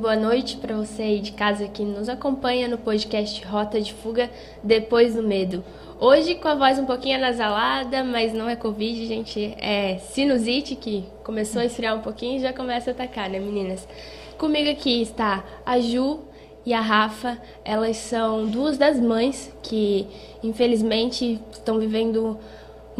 Boa noite para você aí de casa que nos acompanha no podcast Rota de Fuga Depois do Medo. Hoje com a voz um pouquinho anasalada, mas não é Covid, gente, é sinusite que começou a esfriar um pouquinho e já começa a atacar, né, meninas? Comigo aqui está a Ju e a Rafa. Elas são duas das mães que, infelizmente, estão vivendo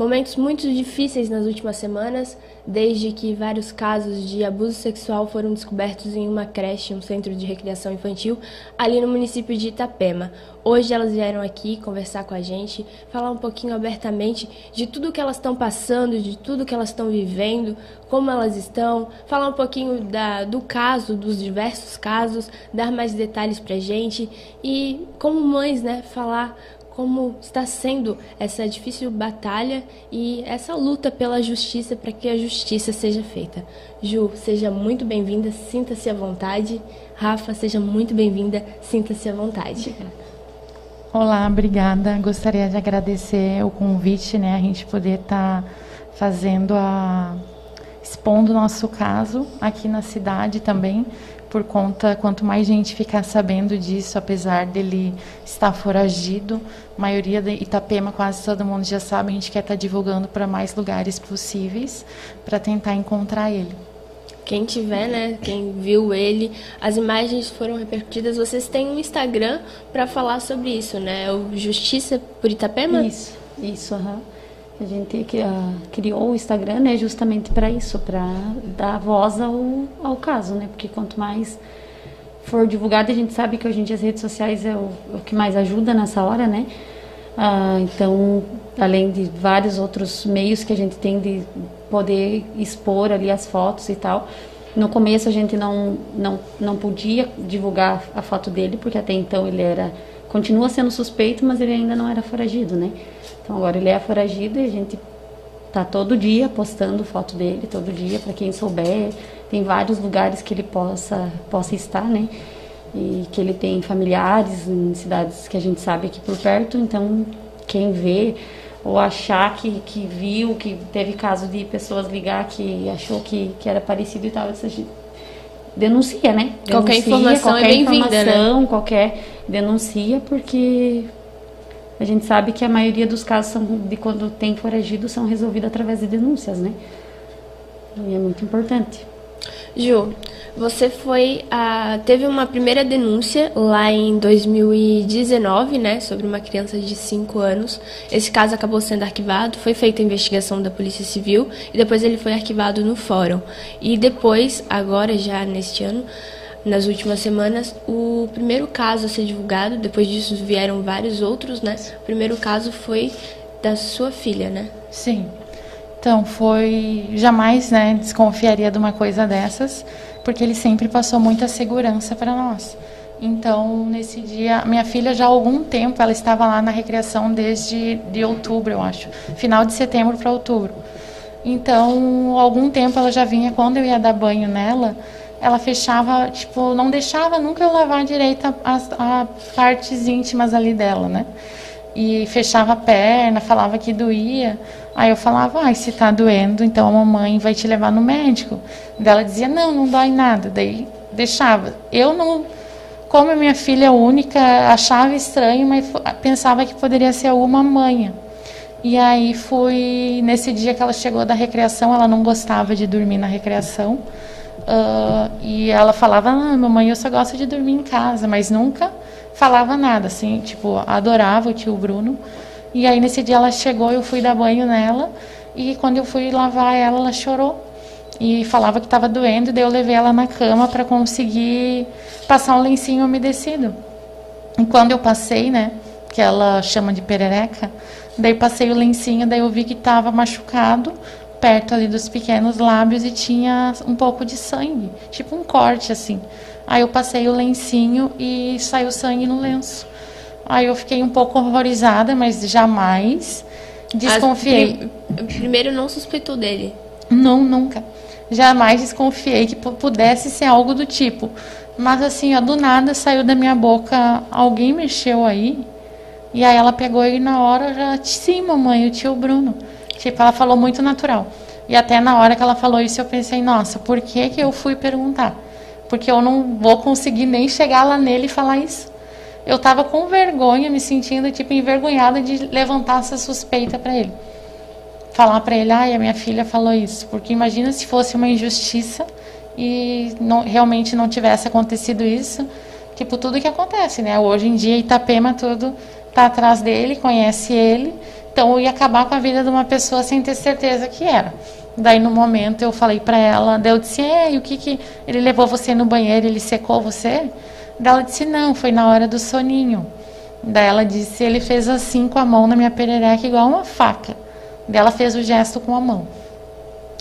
momentos muito difíceis nas últimas semanas, desde que vários casos de abuso sexual foram descobertos em uma creche, um centro de recreação infantil, ali no município de Itapema. Hoje elas vieram aqui conversar com a gente, falar um pouquinho abertamente de tudo que elas estão passando, de tudo que elas estão vivendo, como elas estão, falar um pouquinho da, do caso, dos diversos casos, dar mais detalhes pra gente e, como mães, né, falar como está sendo essa difícil batalha e essa luta pela justiça para que a justiça seja feita. Ju, seja muito bem-vinda, sinta-se à vontade. Rafa, seja muito bem-vinda, sinta-se à vontade. Olá, obrigada. Gostaria de agradecer o convite, né, a gente poder estar tá fazendo a expondo o nosso caso aqui na cidade também, por conta, quanto mais gente ficar sabendo disso, apesar dele estar foragido, a maioria de Itapema, quase todo mundo já sabe, a gente quer estar divulgando para mais lugares possíveis para tentar encontrar ele. Quem tiver, né, quem viu ele, as imagens foram repercutidas. Vocês têm um Instagram para falar sobre isso, né? O Justiça por Itapema? Isso, isso, aham. Uhum. A gente criou o Instagram né, justamente para isso, para dar voz ao, ao caso, né? Porque quanto mais for divulgado, a gente sabe que hoje em dia as redes sociais é o, o que mais ajuda nessa hora, né? Uh, então, além de vários outros meios que a gente tem de poder expor ali as fotos e tal. No começo a gente não, não, não podia divulgar a foto dele, porque até então ele era continua sendo suspeito, mas ele ainda não era foragido, né? Então agora ele é foragido e a gente tá todo dia postando foto dele, todo dia para quem souber. Tem vários lugares que ele possa possa estar, né? E que ele tem familiares em cidades que a gente sabe aqui por perto, então quem vê ou achar que, que viu, que teve caso de pessoas ligar que achou que, que era parecido e tal, a gente denuncia, né? Denuncia, qualquer informação qualquer é bem-vinda, né? Qualquer denuncia, porque a gente sabe que a maioria dos casos são, de quando tem foragido são resolvidos através de denúncias, né? E é muito importante. Ju, você foi a, teve uma primeira denúncia lá em 2019, né, sobre uma criança de 5 anos. Esse caso acabou sendo arquivado, foi feita a investigação da Polícia Civil e depois ele foi arquivado no fórum. E depois, agora já neste ano, nas últimas semanas, o primeiro caso a ser divulgado, depois disso vieram vários outros, né? O primeiro caso foi da sua filha, né? Sim. Então, foi. Jamais, né, desconfiaria de uma coisa dessas, porque ele sempre passou muita segurança para nós. Então, nesse dia, minha filha já há algum tempo, ela estava lá na recreação desde de outubro, eu acho, final de setembro para outubro. Então, algum tempo ela já vinha, quando eu ia dar banho nela, ela fechava, tipo, não deixava nunca eu lavar direito as, as partes íntimas ali dela, né? E fechava a perna, falava que doía. Aí eu falava, ah, se tá doendo, então a mamãe vai te levar no médico. Daí ela dizia, não, não dói nada. Daí deixava. Eu não, como minha filha única, achava estranho, mas pensava que poderia ser alguma manha. E aí foi nesse dia que ela chegou da recreação, ela não gostava de dormir na recreação. Uh, e ela falava, ah, mamãe, eu só gosto de dormir em casa, mas nunca falava nada, assim, tipo, adorava o tio Bruno. E aí nesse dia ela chegou, eu fui dar banho nela e quando eu fui lavar ela, ela chorou e falava que estava doendo, daí eu levei ela na cama para conseguir passar um lencinho umedecido. E quando eu passei, né, que ela chama de perereca, daí passei o lencinho, daí eu vi que estava machucado perto ali dos pequenos lábios e tinha um pouco de sangue, tipo um corte assim. Aí eu passei o lencinho e saiu sangue no lenço. Aí eu fiquei um pouco horrorizada, mas jamais desconfiei. As, primeiro não suspeitou dele? Não, nunca. Jamais desconfiei que pudesse ser algo do tipo. Mas assim, ó, do nada saiu da minha boca, alguém mexeu aí. E aí ela pegou ele na hora, já, sim, mamãe, o tio Bruno. Tipo, ela falou muito natural. E até na hora que ela falou isso, eu pensei, nossa, por que que eu fui perguntar? porque eu não vou conseguir nem chegar lá nele e falar isso. Eu tava com vergonha, me sentindo tipo envergonhada de levantar essa suspeita para ele. Falar para ele, ai, a minha filha falou isso, porque imagina se fosse uma injustiça e não, realmente não tivesse acontecido isso, tipo tudo que acontece, né? Hoje em dia Itapema tudo tá atrás dele, conhece ele, então eu ia acabar com a vida de uma pessoa sem ter certeza que era. Daí no momento eu falei para ela, daí eu disse, e o que que ele levou você no banheiro, ele secou você? Daí ela disse, não, foi na hora do soninho. Daí ela disse, ele fez assim com a mão na minha perereca igual uma faca. Daí ela fez o gesto com a mão.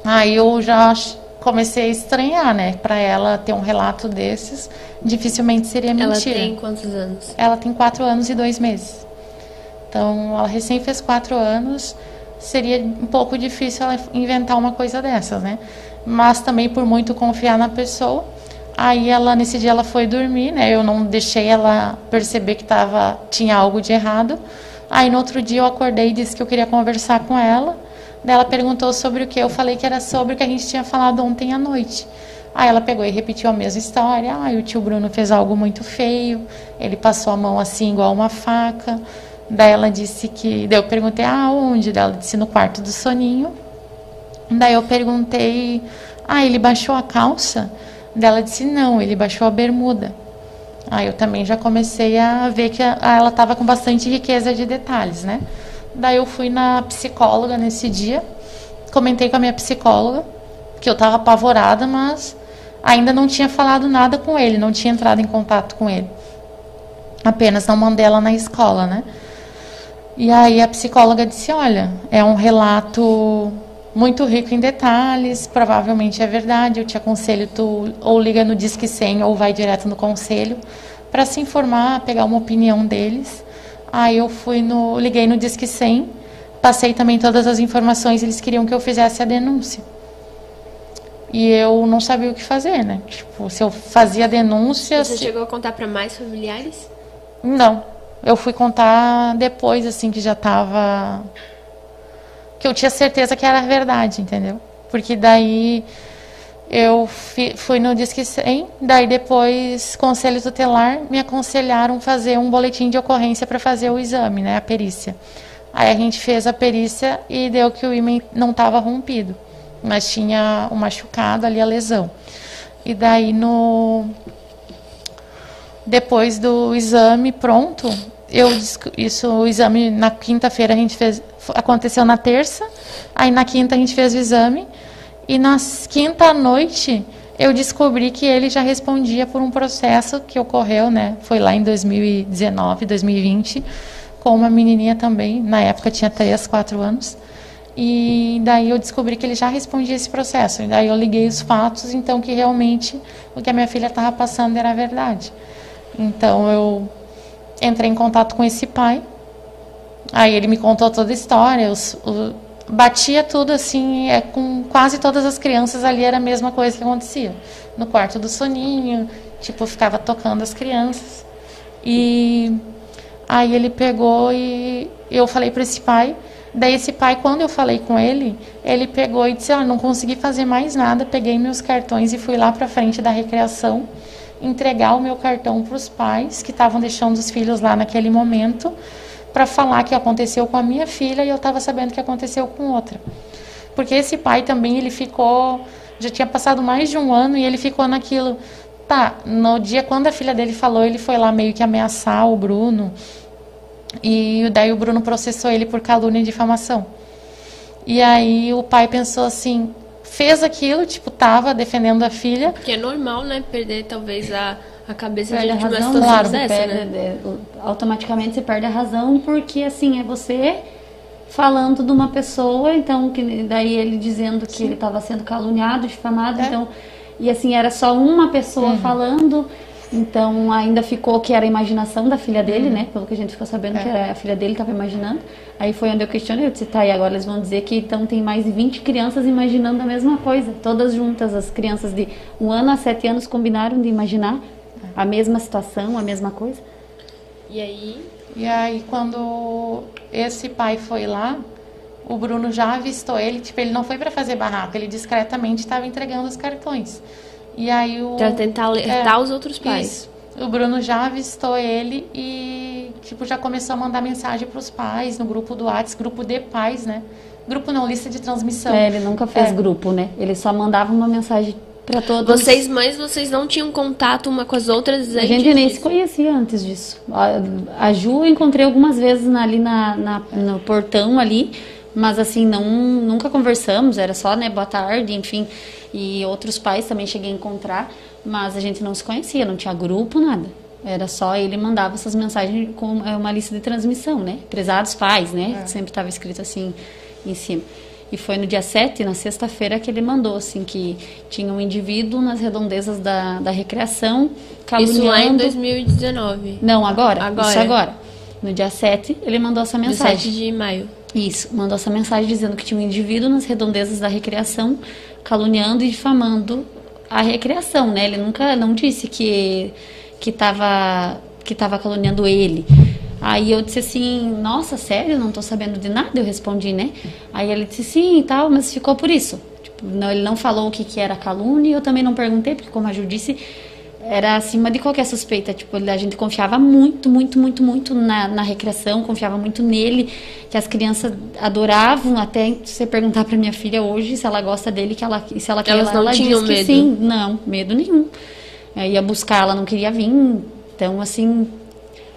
Aí eu já comecei a estranhar, né? Para ela ter um relato desses, dificilmente seria mentira. Ela tem quantos anos? Ela tem quatro anos e dois meses. Então, ela recém fez quatro anos, seria um pouco difícil ela inventar uma coisa dessas, né? Mas também por muito confiar na pessoa. Aí ela nesse dia ela foi dormir, né? Eu não deixei ela perceber que tava tinha algo de errado. Aí no outro dia eu acordei e disse que eu queria conversar com ela. Daí ela perguntou sobre o que eu falei que era sobre o que a gente tinha falado ontem à noite. Aí ela pegou e repetiu a mesma história. Ah, o tio Bruno fez algo muito feio. Ele passou a mão assim igual uma faca. Daí ela disse que. Daí eu perguntei aonde? Daí ela disse no quarto do soninho. Daí eu perguntei, ah, ele baixou a calça? Daí disse não, ele baixou a bermuda. Aí eu também já comecei a ver que ela estava com bastante riqueza de detalhes, né? Daí eu fui na psicóloga nesse dia, comentei com a minha psicóloga que eu estava apavorada, mas ainda não tinha falado nada com ele, não tinha entrado em contato com ele. Apenas não mandei ela na escola, né? E aí a psicóloga disse: Olha, é um relato muito rico em detalhes, provavelmente é verdade. Eu te aconselho tu ou liga no Disque 100 ou vai direto no conselho para se informar, pegar uma opinião deles. Aí eu fui no, liguei no Disque 100, passei também todas as informações, eles queriam que eu fizesse a denúncia. E eu não sabia o que fazer, né? Tipo, se eu fazia denúncia. Você se... chegou a contar para mais familiares? Não. Eu fui contar depois, assim, que já tava. Que eu tinha certeza que era verdade, entendeu? Porque daí eu fui no Disque 100, daí depois, conselho tutelar, me aconselharam fazer um boletim de ocorrência para fazer o exame, né, a perícia. Aí a gente fez a perícia e deu que o ímã não estava rompido, mas tinha um machucado ali, a lesão. E daí no depois do exame pronto, eu isso o exame na quinta-feira a gente fez aconteceu na terça, aí na quinta a gente fez o exame e na quinta noite eu descobri que ele já respondia por um processo que ocorreu, né? Foi lá em 2019, 2020, com uma menininha também, na época tinha 3, 4 anos. E daí eu descobri que ele já respondia esse processo. E daí eu liguei os fatos, então que realmente o que a minha filha estava passando era verdade. Então eu entrei em contato com esse pai. Aí ele me contou toda a história. Batia tudo assim, é, com quase todas as crianças ali era a mesma coisa que acontecia. No quarto do soninho, tipo, ficava tocando as crianças. E aí ele pegou e eu falei para esse pai. Daí esse pai, quando eu falei com ele, ele pegou e disse: "Ah, não consegui fazer mais nada". Peguei meus cartões e fui lá para frente da recreação entregar o meu cartão para os pais que estavam deixando os filhos lá naquele momento para falar que aconteceu com a minha filha e eu estava sabendo que aconteceu com outra. Porque esse pai também, ele ficou, já tinha passado mais de um ano e ele ficou naquilo. Tá, no dia quando a filha dele falou, ele foi lá meio que ameaçar o Bruno. E daí o Bruno processou ele por calúnia e difamação. E aí o pai pensou assim: fez aquilo, tipo, tava defendendo a filha. Que é normal, né? Perder talvez a, a cabeça perde de uma razão, situação claro, dessa, perde, né? automaticamente você perde a razão, porque assim, é você falando de uma pessoa, então, que daí ele dizendo que Sim. ele estava sendo caluniado, difamado, é. então, e assim, era só uma pessoa uhum. falando, então ainda ficou que era a imaginação da filha dele, uhum. né? Pelo que a gente ficou sabendo é. que era a filha dele estava imaginando. Aí foi onde eu questionei, eu disse, tá, e agora eles vão dizer que então tem mais de 20 crianças imaginando a mesma coisa. Todas juntas, as crianças de um ano a sete anos combinaram de imaginar a mesma situação, a mesma coisa. E aí? E aí quando esse pai foi lá, o Bruno já avistou ele, tipo, ele não foi para fazer barraco, ele discretamente estava entregando os cartões. E aí o. Pra tentar alertar é, os outros pais. Isso. O Bruno já avistou ele e, tipo, já começou a mandar mensagem para os pais no grupo do WhatsApp, grupo de pais, né? Grupo não, lista de transmissão. É, ele nunca fez é. grupo, né? Ele só mandava uma mensagem para todos. Vocês mães, vocês não tinham contato uma com as outras A gente nem se conhecia antes disso. A, a Ju eu encontrei algumas vezes ali na, na, no portão ali, mas assim, não, nunca conversamos, era só, né, boa tarde, enfim. E outros pais também cheguei a encontrar, mas a gente não se conhecia, não tinha grupo, nada. Era só ele mandava essas mensagens com é, uma lista de transmissão, né? Prezados pais, né? É. Sempre estava escrito assim em cima. E foi no dia 7, na sexta-feira, que ele mandou, assim, que tinha um indivíduo nas redondezas da, da recreação caluniando... Isso lá em 2019? Não, agora. Agora. Isso agora. No dia 7, ele mandou essa mensagem. No 7 de maio. Isso, mandou essa mensagem dizendo que tinha um indivíduo nas redondezas da recreação caluniando e difamando a recreação, né? Ele nunca, não disse que que estava que tava caluniando ele. Aí eu disse assim, nossa, sério, não tô sabendo de nada, eu respondi, né? Aí ele disse sim e tal, mas ficou por isso. Tipo, não, ele não falou o que, que era calúnia, eu também não perguntei, porque como a Ju disse, era acima de qualquer suspeita. Tipo, a gente confiava muito, muito, muito, muito na, na recreação, confiava muito nele, que as crianças adoravam. Até você perguntar para minha filha hoje se ela gosta dele, que ela, se ela quer Elas lá, não ela tinham medo. sim. Não, medo nenhum. Eu ia buscar, ela não queria vir. Então, assim,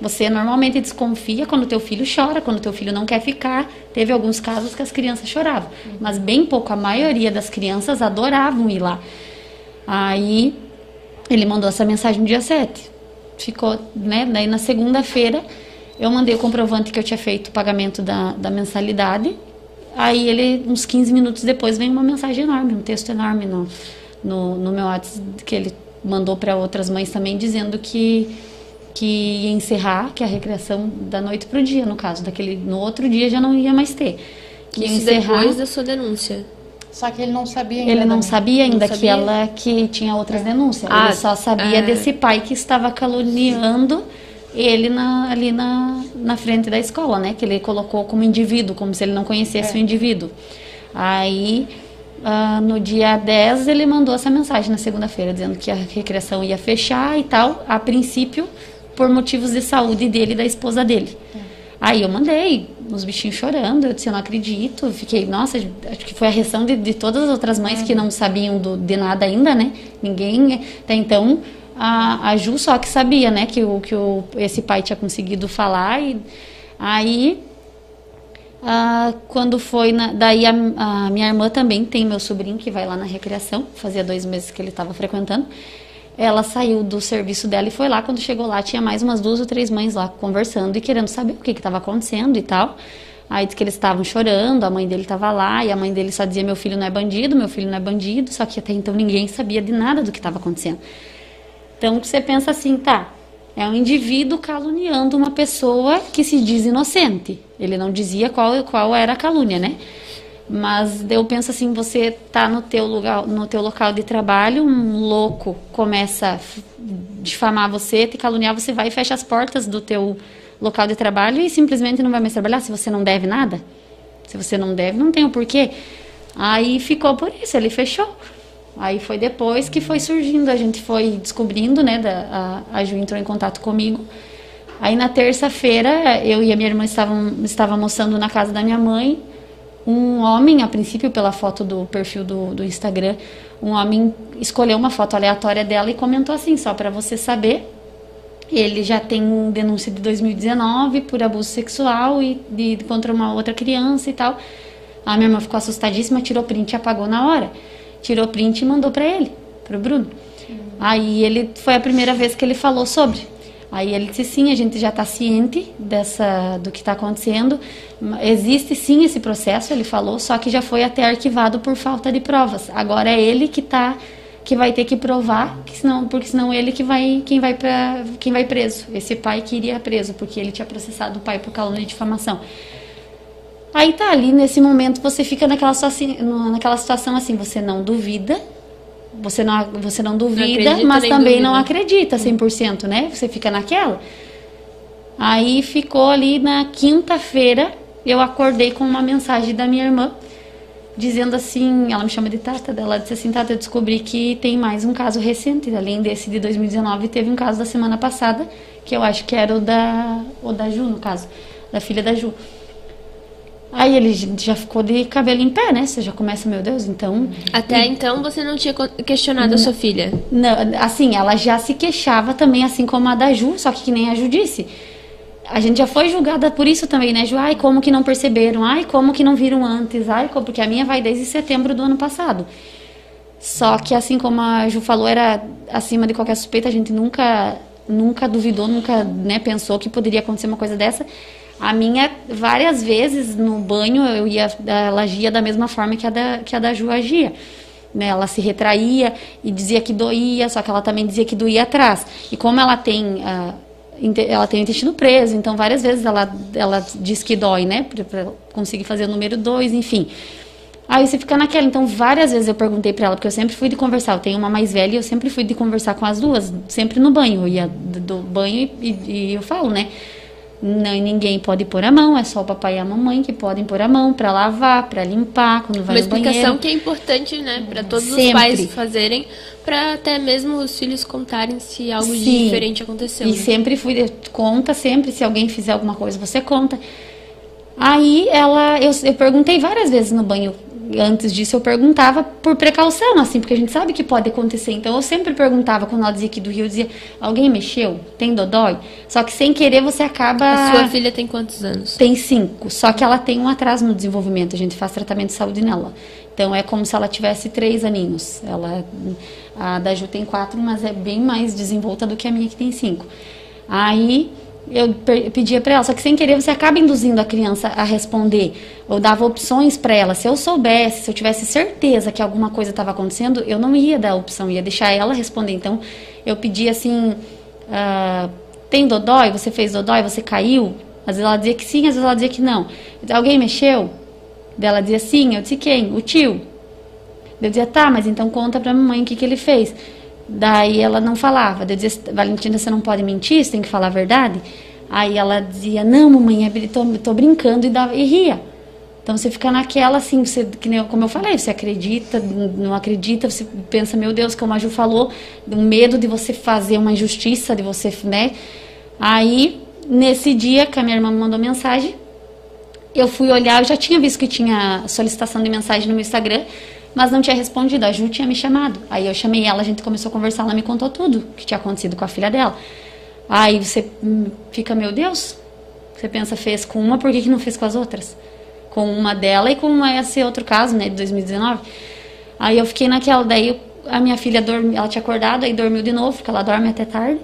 você normalmente desconfia quando teu filho chora, quando teu filho não quer ficar. Teve alguns casos que as crianças choravam, mas bem pouco, a maioria das crianças adoravam ir lá. Aí ele mandou essa mensagem no dia 7. Ficou, né? Daí na segunda-feira eu mandei o comprovante que eu tinha feito o pagamento da, da mensalidade. Aí ele, uns 15 minutos depois, vem uma mensagem enorme, um texto enorme no, no, no meu WhatsApp que ele mandou para outras mães também, dizendo que que ia encerrar, que a recreação da noite para o dia, no caso, daquele no outro dia já não ia mais ter. Que Isso encerrar, depois da sua denúncia. Só que ele não sabia ainda. Ele não né? sabia ainda não sabia. que ela que tinha outras denúncias. Ah, ele só sabia é. desse pai que estava caluniando ele na, ali na, na frente da escola, né? Que ele colocou como indivíduo, como se ele não conhecesse é. o indivíduo. Aí, uh, no dia 10, ele mandou essa mensagem na segunda-feira, dizendo que a recreação ia fechar e tal. A princípio, por motivos de saúde dele e da esposa dele. É. Aí eu mandei, os bichinhos chorando, eu disse, eu não acredito. Fiquei, nossa, acho que foi a reação de, de todas as outras mães é. que não sabiam do, de nada ainda, né? Ninguém, até então, a, a Ju só que sabia, né, que, o, que o, esse pai tinha conseguido falar. E aí, ah, quando foi, na, daí a, a minha irmã também tem meu sobrinho que vai lá na recreação, fazia dois meses que ele estava frequentando ela saiu do serviço dela e foi lá. Quando chegou lá, tinha mais umas duas ou três mães lá conversando e querendo saber o que estava acontecendo e tal. Aí disse que eles estavam chorando, a mãe dele estava lá e a mãe dele só dizia: Meu filho não é bandido, meu filho não é bandido. Só que até então ninguém sabia de nada do que estava acontecendo. Então você pensa assim, tá? É um indivíduo caluniando uma pessoa que se diz inocente. Ele não dizia qual, qual era a calúnia, né? Mas eu penso assim, você tá no teu lugar, no teu local de trabalho, um louco começa a difamar você, te caluniar, você vai e fecha as portas do teu local de trabalho e simplesmente não vai mais trabalhar se você não deve nada. Se você não deve, não tem o porquê. Aí ficou por isso, ele fechou. Aí foi depois que foi surgindo, a gente foi descobrindo, né? Da, a, a Ju entrou em contato comigo. Aí na terça-feira, eu e a minha irmã estavam, estavam almoçando na casa da minha mãe um homem, a princípio pela foto do perfil do, do Instagram, um homem escolheu uma foto aleatória dela e comentou assim, só para você saber, ele já tem denúncia de 2019 por abuso sexual e de, contra uma outra criança e tal. A minha irmã ficou assustadíssima, tirou print e apagou na hora. Tirou print e mandou para ele, para o Bruno. Aí ele foi a primeira vez que ele falou sobre. Aí ele disse sim, a gente já está ciente dessa do que está acontecendo. Existe sim esse processo, ele falou, só que já foi até arquivado por falta de provas. Agora é ele que tá que vai ter que provar, que senão, porque senão ele que vai quem vai para quem vai preso. Esse pai que iria preso porque ele tinha processado o pai por calúnia de difamação. Aí tá ali nesse momento você fica naquela naquela situação assim, você não duvida você não, você não duvida, não mas também não acredita 100%, né? Você fica naquela. Aí ficou ali na quinta-feira, eu acordei com uma mensagem da minha irmã dizendo assim, ela me chama de Tata, ela disse assim, Tata, eu descobri que tem mais um caso recente, além desse de 2019, teve um caso da semana passada, que eu acho que era o da, o da Ju, no caso, da filha da Ju. Aí ele já ficou de cabelo em pé, né? Você já começa, meu Deus, então. Até e... então você não tinha questionado não, a sua filha? Não, assim, ela já se queixava também, assim como a da Ju, só que, que nem a Ju disse. A gente já foi julgada por isso também, né, Ju? Ai, como que não perceberam? Ai, como que não viram antes? Ai, como... porque a minha vai desde setembro do ano passado. Só que, assim como a Ju falou, era acima de qualquer suspeita, a gente nunca, nunca duvidou, nunca né, pensou que poderia acontecer uma coisa dessa. A minha, várias vezes no banho, eu ia, ela agia da mesma forma que a da, que a da Ju agia. Né, ela se retraía e dizia que doía, só que ela também dizia que doía atrás. E como ela tem, uh, ela tem o intestino preso, então várias vezes ela, ela diz que dói, né, para conseguir fazer o número 2, enfim. Aí você fica naquela. Então, várias vezes eu perguntei para ela, porque eu sempre fui de conversar. Eu tenho uma mais velha e eu sempre fui de conversar com as duas, sempre no banho. Eu ia do banho e, e eu falo, né? Não, ninguém pode pôr a mão, é só o papai e a mamãe que podem pôr a mão para lavar, para limpar, quando vai Uma no banheiro. Uma explicação que é importante, né, para todos Sempre. os pais fazerem, para até mesmo os filhos contarem se algo Sim. diferente aconteceu. E né? sempre fui conta sempre se alguém fizer alguma coisa, você conta. Aí ela, eu, eu perguntei várias vezes no banho antes disso eu perguntava por precaução, assim, porque a gente sabe que pode acontecer. Então eu sempre perguntava quando ela dizia que do Rio, eu dizia, alguém mexeu? Tem dodói? Só que sem querer você acaba. A sua filha tem quantos anos? Tem cinco. Só que ela tem um atraso no desenvolvimento. A gente faz tratamento de saúde nela. Então é como se ela tivesse três aninhos. Ela, a da Ju tem quatro, mas é bem mais desenvolta do que a minha que tem cinco. Aí eu pedia para ela, só que sem querer você acaba induzindo a criança a responder. ou dava opções para ela. Se eu soubesse, se eu tivesse certeza que alguma coisa estava acontecendo, eu não ia dar a opção, ia deixar ela responder. Então, eu pedia assim: ah, tem dodói? Você fez dodói? Você caiu? Às vezes ela dizia que sim, às vezes ela dizia que não. Alguém mexeu? Ela dizia sim. Eu disse quem? O tio. Eu dizia, tá, mas então conta pra mamãe o que, que ele fez. Daí ela não falava. Eu dizia, Valentina, você não pode mentir, você tem que falar a verdade. Aí ela dizia, não, mamãe, eu tô, tô brincando e, dava, e ria. Então você fica naquela assim, você, que nem, como eu falei, você acredita, não acredita, você pensa, meu Deus, como a Ju falou, o medo de você fazer uma injustiça, de você, né? Aí, nesse dia que a minha irmã me mandou mensagem, eu fui olhar, eu já tinha visto que tinha solicitação de mensagem no meu Instagram, mas não tinha respondido. A Ju tinha me chamado. Aí eu chamei ela, a gente começou a conversar, ela me contou tudo que tinha acontecido com a filha dela. Aí você fica, meu Deus, você pensa, fez com uma, por que, que não fez com as outras? Com uma dela e com esse outro caso, né, de 2019. Aí eu fiquei naquela, daí a minha filha dormiu, ela tinha acordado, aí dormiu de novo, porque ela dorme até tarde.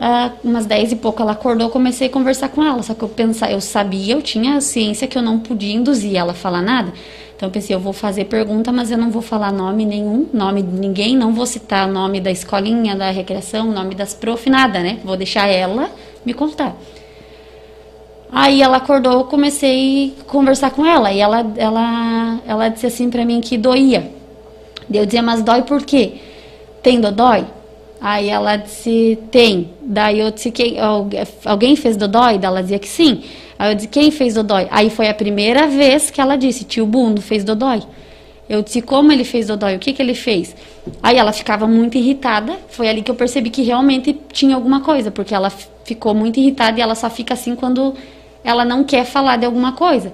Ah, umas 10 e pouco ela acordou, comecei a conversar com ela, só que eu pensava, eu sabia, eu tinha ciência que eu não podia induzir ela a falar nada. Então eu pensei, eu vou fazer pergunta, mas eu não vou falar nome nenhum, nome de ninguém, não vou citar nome da escolinha, da recreação, nome das prof, nada, né? Vou deixar ela me contar. Aí ela acordou, eu comecei a conversar com ela e ela, ela, ela disse assim para mim que doía. Eu dizia, mas dói por quê? Tem dodói? Aí ela disse, tem. Daí eu disse, alguém fez dodói? Daí ela dizia que sim. Aí eu disse, quem fez dodói? Aí foi a primeira vez que ela disse, tio Bundo fez dodói. Eu disse, como ele fez dodói? O que, que ele fez? Aí ela ficava muito irritada. Foi ali que eu percebi que realmente tinha alguma coisa, porque ela ficou muito irritada e ela só fica assim quando ela não quer falar de alguma coisa.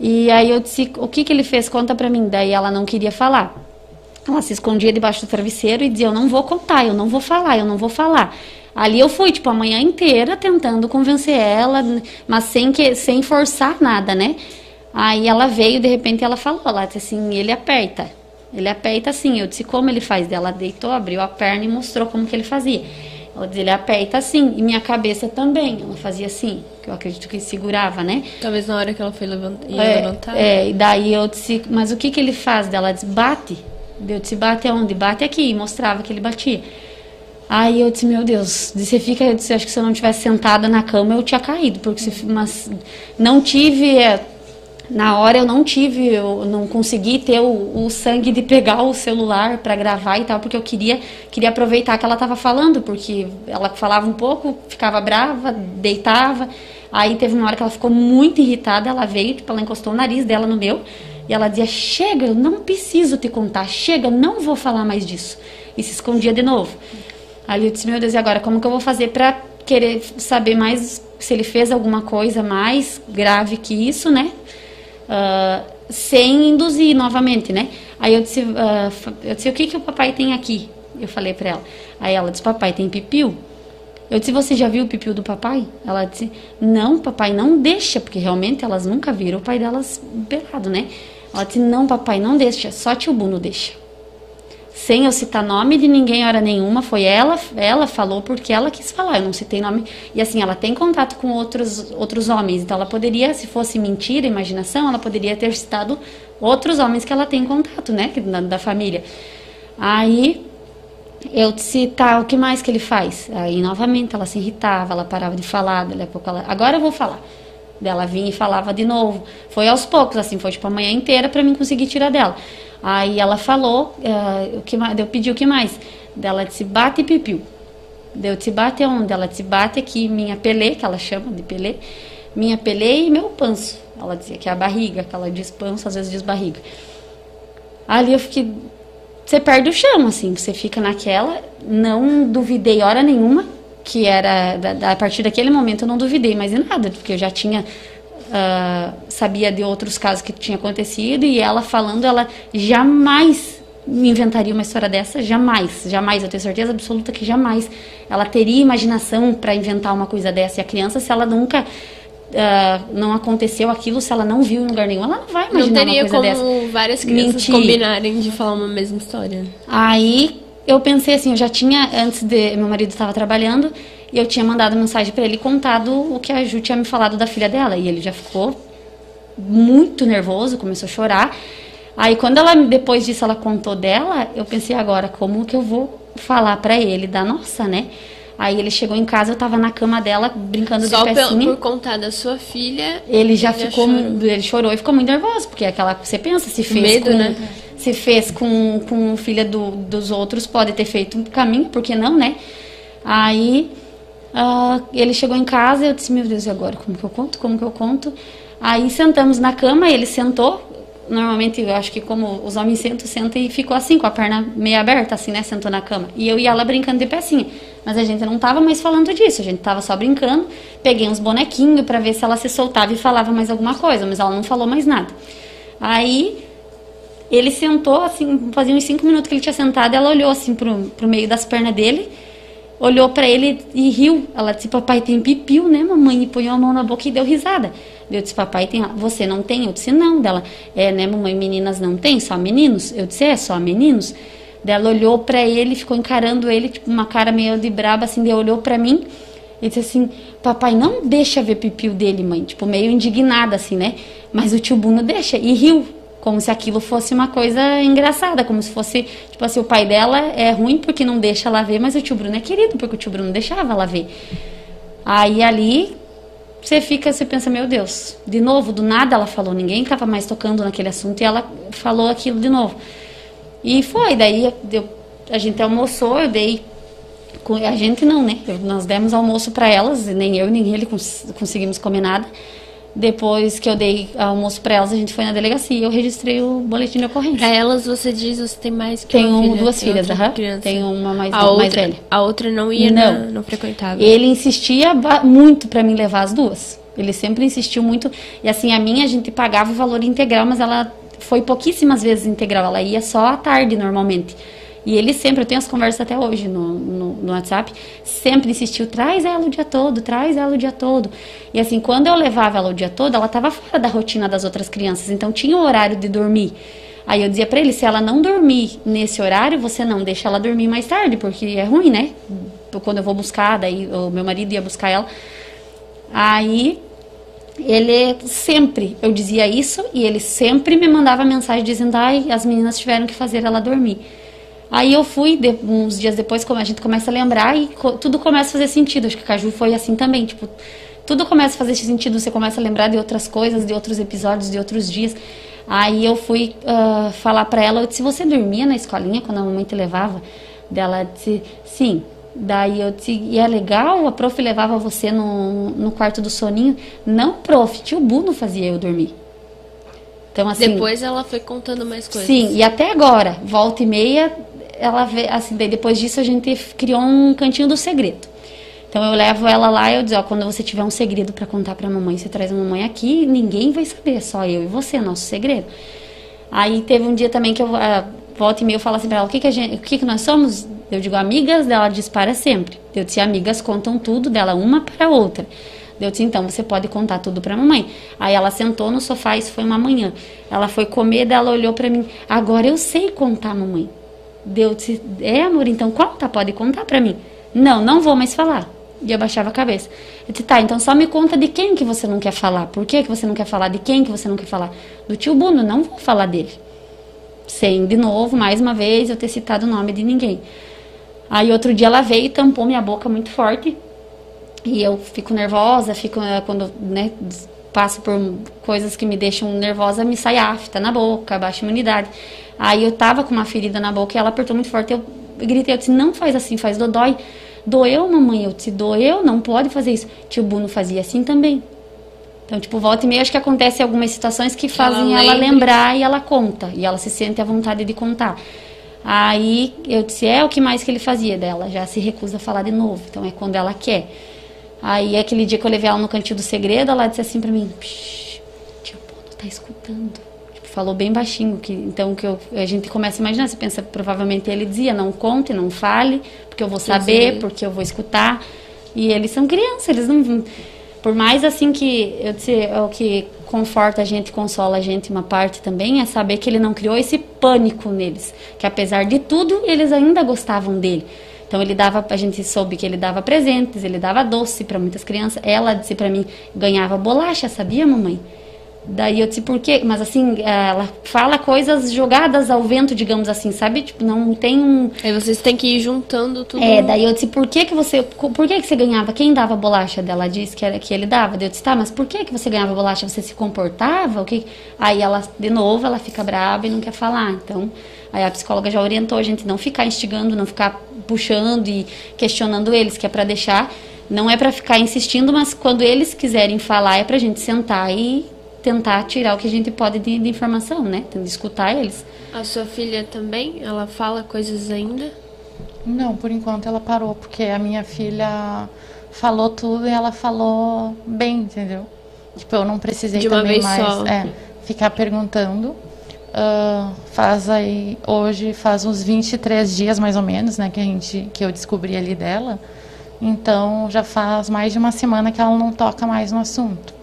E aí eu disse, o que, que ele fez? Conta pra mim. Daí ela não queria falar. Ela se escondia debaixo do travesseiro e dizia, eu não vou contar, eu não vou falar, eu não vou falar. Ali eu fui, tipo, a manhã inteira tentando convencer ela, mas sem, que, sem forçar nada, né? Aí ela veio, de repente ela falou, ela disse assim, ele aperta. Ele aperta assim. Eu disse, como ele faz? Ela deitou, abriu a perna e mostrou como que ele fazia. Ela disse, ele aperta assim. E minha cabeça também. Ela fazia assim, que eu acredito que segurava, né? Talvez na hora que ela foi levantar. É, levantar. É, e daí eu disse, mas o que que ele faz? Ela disse, bate. Eu disse, bate aonde? Bate aqui. E mostrava que ele batia. Aí eu disse, meu Deus, você fica, eu disse, acho que se eu não tivesse sentada na cama eu tinha caído, porque se, mas não tive, é, na hora eu não tive, eu não consegui ter o, o sangue de pegar o celular para gravar e tal, porque eu queria, queria aproveitar que ela estava falando, porque ela falava um pouco, ficava brava, deitava. Aí teve uma hora que ela ficou muito irritada, ela veio, tipo, ela encostou o nariz dela no meu E ela dizia: Chega, eu não preciso te contar, chega, não vou falar mais disso. E se escondia de novo. Aí eu disse: Meu Deus, e agora como que eu vou fazer para querer saber mais se ele fez alguma coisa mais grave que isso, né? Uh, sem induzir novamente, né? Aí eu disse, uh, eu disse: O que, que o papai tem aqui? Eu falei para ela. Aí ela disse: Papai tem pipiu. Eu disse, você já viu o pipiu do papai? Ela disse, não, papai, não deixa, porque realmente elas nunca viram o pai delas pelado, né? Ela disse, não, papai, não deixa, só tio Bruno deixa. Sem eu citar nome de ninguém, hora nenhuma, foi ela, ela falou porque ela quis falar, eu não citei nome. E assim, ela tem contato com outros, outros homens, então ela poderia, se fosse mentira, imaginação, ela poderia ter citado outros homens que ela tem contato, né, da, da família. Aí eu tá, o que mais que ele faz? Aí novamente ela se irritava, ela parava de falar, dali a pouco ela, agora eu vou falar. Dela vinha e falava de novo. Foi aos poucos, assim, foi tipo a manhã inteira para mim conseguir tirar dela. Aí ela falou, uh, o que mais, eu pedi o que mais? Dela disse, bate pipiu. Deu te bate onde? Ela disse, bate aqui minha pelê, que ela chama de pelê, minha pelê e meu panço. Ela dizia que é a barriga, que ela diz panço, às vezes diz barriga. Ali eu fiquei você perde o chão, assim, você fica naquela. Não duvidei hora nenhuma, que era, da, da, a partir daquele momento eu não duvidei mais em nada, porque eu já tinha, uh, sabia de outros casos que tinha acontecido, e ela falando, ela jamais me inventaria uma história dessa, jamais, jamais, eu tenho certeza absoluta que jamais ela teria imaginação para inventar uma coisa dessa. E a criança, se ela nunca Uh, não aconteceu aquilo se ela não viu em lugar nenhum. Ela não vai imaginar não teria uma coisa como dessa. várias crianças Mentir. combinarem de falar uma mesma história. Aí eu pensei assim, eu já tinha antes de meu marido estava trabalhando e eu tinha mandado mensagem para ele contado o que a Ju tinha me falado da filha dela e ele já ficou muito nervoso, começou a chorar. Aí quando ela depois disso ela contou dela, eu pensei agora como que eu vou falar para ele da nossa, né? Aí ele chegou em casa, eu tava na cama dela, brincando Só de pecinha. Só por contar da sua filha. Ele já ele ficou, ele chorou e ficou muito nervoso, porque é aquela você pensa, se fez Medo, com, né? se fez com, com filha do, dos outros, pode ter feito um caminho, por que não, né? Aí uh, ele chegou em casa, eu disse, meu Deus, e agora? Como que eu conto? Como que eu conto? Aí sentamos na cama, ele sentou, normalmente eu acho que como os homens sentam, sentam e ficou assim, com a perna meio aberta, assim, né? Sentou na cama. E eu e ela brincando de pecinha. Mas a gente não tava mais falando disso, a gente tava só brincando. Peguei uns bonequinhos para ver se ela se soltava e falava mais alguma coisa, mas ela não falou mais nada. Aí ele sentou, assim, fazia uns cinco minutos que ele tinha sentado, ela olhou assim pro, pro meio das pernas dele, olhou para ele e riu. Ela disse, papai tem pipiu, né, mamãe? E põe a mão na boca e deu risada. Eu disse, papai tem. Você não tem? Eu disse, não. Dela, é, né, mamãe? Meninas não tem, só meninos? Eu disse, é, só meninos. Dela olhou para ele, ficou encarando ele, tipo, uma cara meio de braba, assim, daí olhou para mim e disse assim, papai, não deixa ver pipiu dele, mãe. Tipo, meio indignada, assim, né? Mas o tio Bruno deixa. E riu, como se aquilo fosse uma coisa engraçada, como se fosse, tipo assim, o pai dela é ruim porque não deixa ela ver, mas o tio Bruno é querido porque o tio Bruno deixava ela ver. Aí ali você fica, você pensa, meu Deus, de novo, do nada ela falou, ninguém estava mais tocando naquele assunto e ela falou aquilo de novo. E foi, daí eu, a gente almoçou, eu dei. A gente não, né? Nós demos almoço para elas, nem eu nem ele cons conseguimos comer nada. Depois que eu dei almoço para elas, a gente foi na delegacia e eu registrei o boletim de ocorrência. Para elas, você diz você tem mais que Tenho uma filha, duas tem filhas, aham. Tem uma mais, a mais outra, velha. A outra não ia, não, na, não frequentava. Ele insistia muito para mim levar as duas. Ele sempre insistiu muito. E assim, a minha a gente pagava o valor integral, mas ela foi pouquíssimas vezes integral. Ela ia só à tarde normalmente. E ele sempre, eu tenho as conversas até hoje no, no, no, WhatsApp, sempre insistiu, traz ela o dia todo, traz ela o dia todo. E assim, quando eu levava ela o dia todo, ela estava fora da rotina das outras crianças, então tinha o horário de dormir. Aí eu dizia para ele, se ela não dormir nesse horário, você não deixa ela dormir mais tarde, porque é ruim, né? Quando eu vou buscar, daí o meu marido ia buscar ela. Aí ele sempre, eu dizia isso e ele sempre me mandava mensagem dizendo, ai, as meninas tiveram que fazer ela dormir. Aí eu fui, de, uns dias depois, como a gente começa a lembrar e co tudo começa a fazer sentido. Acho que Caju foi assim também, tipo, tudo começa a fazer sentido, você começa a lembrar de outras coisas, de outros episódios, de outros dias. Aí eu fui uh, falar para ela, eu disse, você dormia na escolinha quando a mamãe te levava? Dela disse, sim. Daí eu disse, e é legal, a prof levava você no, no quarto do soninho? Não, prof, tio Bruno fazia eu dormir. Então, assim, Depois ela foi contando mais coisas. Sim, e até agora, volta e meia, ela vê, assim, depois disso a gente criou um cantinho do segredo. Então eu levo ela lá e eu digo, ó, quando você tiver um segredo para contar para a mamãe, você traz a mamãe aqui, ninguém vai saber, só eu e você, nosso segredo. Aí teve um dia também que eu uh, volta e meia eu falo assim para ela, o que que a gente, o que que nós somos? Eu digo amigas, dela diz para sempre. Eu disse amigas contam tudo dela uma para outra. Eu disse, então você pode contar tudo para mamãe. Aí ela sentou no sofá, isso foi uma manhã. Ela foi comer, daí ela olhou para mim. Agora eu sei contar, mamãe. Deu disse, é amor, então conta, pode contar para mim. Não, não vou mais falar. E eu baixava a cabeça. Eu disse, tá, então só me conta de quem que você não quer falar. Por que, que você não quer falar? De quem que você não quer falar? Do tio Bruno, não vou falar dele. Sem, de novo, mais uma vez, eu ter citado o nome de ninguém. Aí outro dia ela veio e tampou minha boca muito forte. E eu fico nervosa, fico eh, quando né, passo por coisas que me deixam nervosa, me sai afta na boca, baixa imunidade. Aí eu tava com uma ferida na boca e ela apertou muito forte. Eu gritei, eu disse, não faz assim, faz dodói. Doeu, mamãe? Eu disse, doeu, não pode fazer isso. Tio Bruno fazia assim também. Então, tipo, volta e meia, acho que acontece algumas situações que fazem ela, ela lembrar e ela conta. E ela se sente à vontade de contar. Aí eu disse, é o que mais que ele fazia dela? Já se recusa a falar de novo. Então é quando ela quer. Aí aquele dia que eu levei ela no cantinho do segredo, ela disse assim pra mim, tio Bruno tá escutando. Tipo, falou bem baixinho. Que, então que eu, a gente começa a imaginar, você pensa, provavelmente ele dizia, não conte, não fale, porque eu vou saber, Sim. porque eu vou escutar. E eles são crianças, eles não. Por mais assim que eu disse, é o que conforta a gente, consola a gente uma parte também, é saber que ele não criou esse pânico neles. Que apesar de tudo, eles ainda gostavam dele. Então ele dava, a gente soube que ele dava presentes, ele dava doce para muitas crianças. Ela disse para mim, ganhava bolacha, sabia, mamãe? Daí eu disse, por quê? Mas assim, ela fala coisas jogadas ao vento, digamos assim, sabe? Tipo, não tem um... Aí vocês têm que ir juntando tudo. É, daí eu disse, por que que você... Por que que você ganhava? Quem dava bolacha dela? disse que, era, que ele dava. Daí eu disse, tá, mas por que que você ganhava bolacha? Você se comportava? O que... Aí ela, de novo, ela fica brava e não quer falar. Então, aí a psicóloga já orientou a gente não ficar instigando, não ficar puxando e questionando eles, que é para deixar... Não é para ficar insistindo, mas quando eles quiserem falar, é pra gente sentar e tentar tirar o que a gente pode de, de informação, né? Tentar escutar eles. A sua filha também? Ela fala coisas ainda? Não, por enquanto ela parou, porque a minha filha falou tudo e ela falou bem, entendeu? Tipo, eu não precisei de também mais. É, ficar perguntando. Uh, faz aí, hoje faz uns 23 dias mais ou menos, né, que, a gente, que eu descobri ali dela. Então já faz mais de uma semana que ela não toca mais no assunto.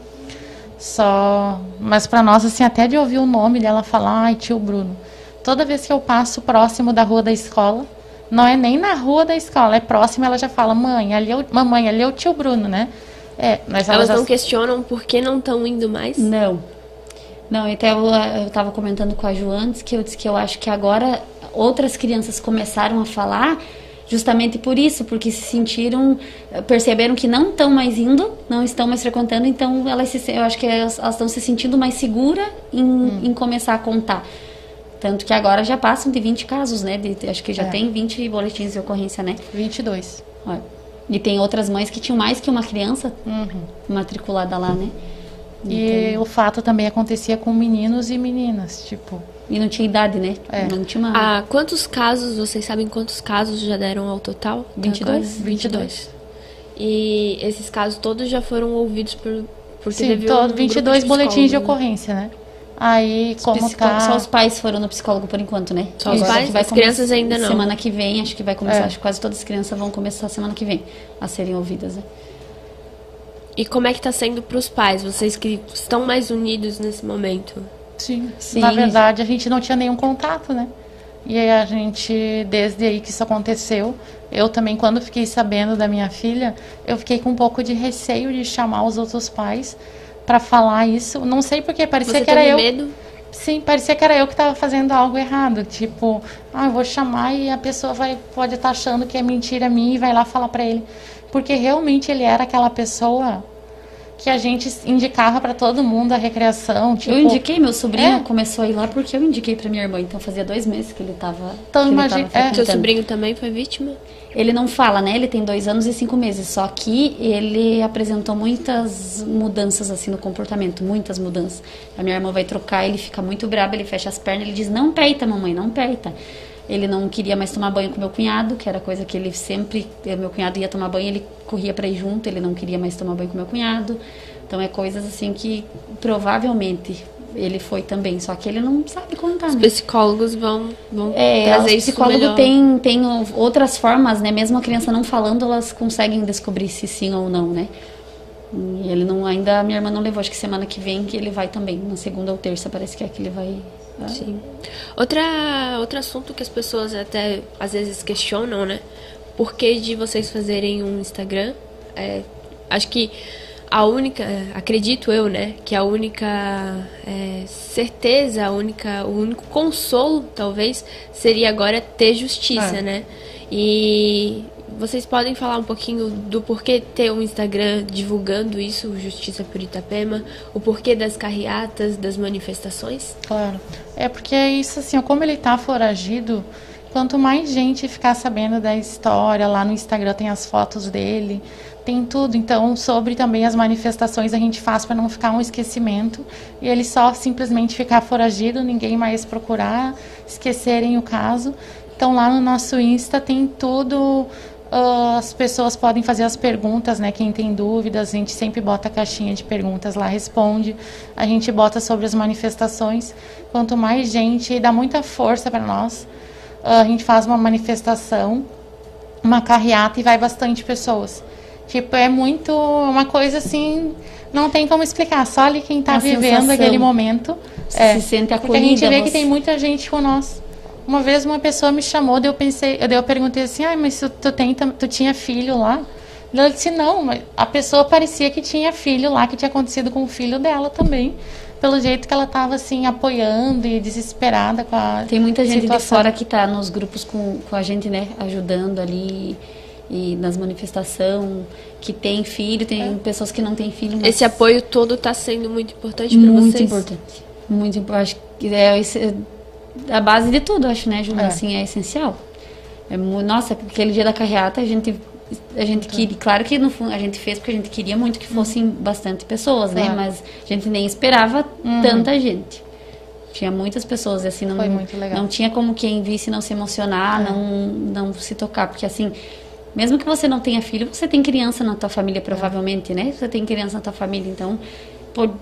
Só, mas para nós assim, até de ouvir o nome dela falar, ai, tio Bruno. Toda vez que eu passo próximo da rua da escola, não é nem na rua da escola, é próximo, ela já fala, mãe, ali é o, mamãe, ali é o tio Bruno, né? É, mas elas, elas não questionam por que não estão indo mais? Não. Não, até eu, eu tava comentando com a Ju antes que eu disse que eu acho que agora outras crianças começaram a falar justamente por isso, porque se sentiram, perceberam que não estão mais indo, não estão mais frequentando, então elas se, eu acho que elas, estão se sentindo mais seguras em, hum. em, começar a contar. Tanto que agora já passam de 20 casos, né? De, acho que já é. tem 20 boletins de ocorrência, né? 22. Olha. E tem outras mães que tinham mais que uma criança uhum. matriculada lá, né? E o fato também acontecia com meninos e meninas, tipo, e não tinha idade, né? É. Não tinha uma... Ah, quantos casos, vocês sabem quantos casos já deram ao total? 22. 22. E esses casos todos já foram ouvidos por... Porque Sim, teve todo, um 22 de boletins de ocorrência, né? Aí, como tá... Só os pais foram no psicólogo por enquanto, né? Só os pais? Vai as crianças ainda não. Semana que vem, acho que vai começar. É. Acho que quase todas as crianças vão começar semana que vem a serem ouvidas, né? E como é que está sendo para os pais? Vocês que estão mais unidos nesse momento? Sim. Sim. Na verdade, a gente não tinha nenhum contato, né? E aí a gente, desde aí que isso aconteceu, eu também, quando fiquei sabendo da minha filha, eu fiquei com um pouco de receio de chamar os outros pais para falar isso. Não sei porque parecia Você que era eu. medo? Sim, parecia que era eu que estava fazendo algo errado. Tipo, ah, eu vou chamar e a pessoa vai, pode estar tá achando que é mentira minha e vai lá falar para ele. Porque realmente ele era aquela pessoa que a gente indicava para todo mundo a recreação. Tipo, eu indiquei, meu sobrinho É. começou a ir lá porque eu indiquei pra minha irmã. Então fazia dois meses que ele tava. Então, imagina- é. Seu sobrinho também foi vítima? Ele não fala, né? Ele tem dois anos e cinco meses. Só que ele apresentou muitas mudanças assim no comportamento, muitas mudanças. A minha irmã vai trocar, ele fica muito brabo, ele fecha as pernas, ele diz: "Não peita, mamãe, não peita". Ele não queria mais tomar banho com meu cunhado, que era coisa que ele sempre, meu cunhado ia tomar banho, ele corria para ir junto, ele não queria mais tomar banho com meu cunhado. Então é coisas assim que provavelmente ele foi também, só que ele não sabe contar, Os né? psicólogos vão, vão É, trazer isso psicólogos melhor. têm tem o- outras formas, né? Mesmo a criança não falando, elas conseguem descobrir se sim ou não, né? E ele não ainda a minha irmã não levou, acho que semana que vem que ele vai também, na segunda ou terça parece que é que ele vai. Ah, Sim. Outra, outro assunto que as pessoas até às vezes questionam, né? Por que de vocês fazerem um Instagram? É, acho que a única, acredito eu, né? Que a única é, certeza, a única, o único consolo, talvez, seria agora ter justiça, É. né? E vocês podem falar um pouquinho do porquê ter um Instagram divulgando isso, Justiça por Itapema, o porquê das carreatas, das manifestações? Claro. É porque é isso assim, como ele tá foragido, quanto mais gente ficar sabendo da história, lá no Instagram tem as fotos dele, tem tudo. Então, sobre também as manifestações a gente faz para não ficar um esquecimento e ele só simplesmente ficar foragido, ninguém mais procurar, esquecerem o caso. Então, lá no nosso Insta tem tudo as pessoas podem fazer as perguntas, né? Quem tem dúvidas, a gente sempre bota a caixinha de perguntas lá, responde. A gente bota sobre as manifestações. Quanto mais gente, dá muita força para nós. Ah, a gente faz uma manifestação, uma carreata e vai bastante pessoas. Tipo, é muito uma coisa assim, não tem como explicar. Só ali quem está vivendo sensação. aquele momento. Se é, sente porque a gente acolhida, vê que você- tem muita gente com nós. Uma vez uma pessoa me chamou, daí eu pensei, daí eu perguntei assim, ah, mas tu, tu, tem, tu tinha filho lá? Ela disse, não, mas a pessoa parecia que tinha filho lá, que tinha acontecido com o filho dela também. Pelo jeito que ela estava assim, apoiando e desesperada com a Tem muita gente situação. de fora que tá nos grupos com, com a gente, né? Ajudando ali e nas manifestações, que tem filho, tem É. pessoas que não têm filho. mas- Esse apoio todo está sendo muito importante para muito vocês. importante. Muito importante. Acho que é esse- a base de tudo, acho, né, Júlia? É. Assim, é essencial. É, nossa, aquele dia da carreata, a gente a gente queria, claro que no fundo a gente fez porque a gente queria muito que fossem bastante pessoas, né? Claro. Mas a gente nem esperava tanta gente. Tinha muitas pessoas e assim não não tinha como quem visse não se emocionar, É. não não se tocar, porque assim, mesmo que você não tenha filho, você tem criança na tua família provavelmente, né? Você tem criança na tua família, então é gen-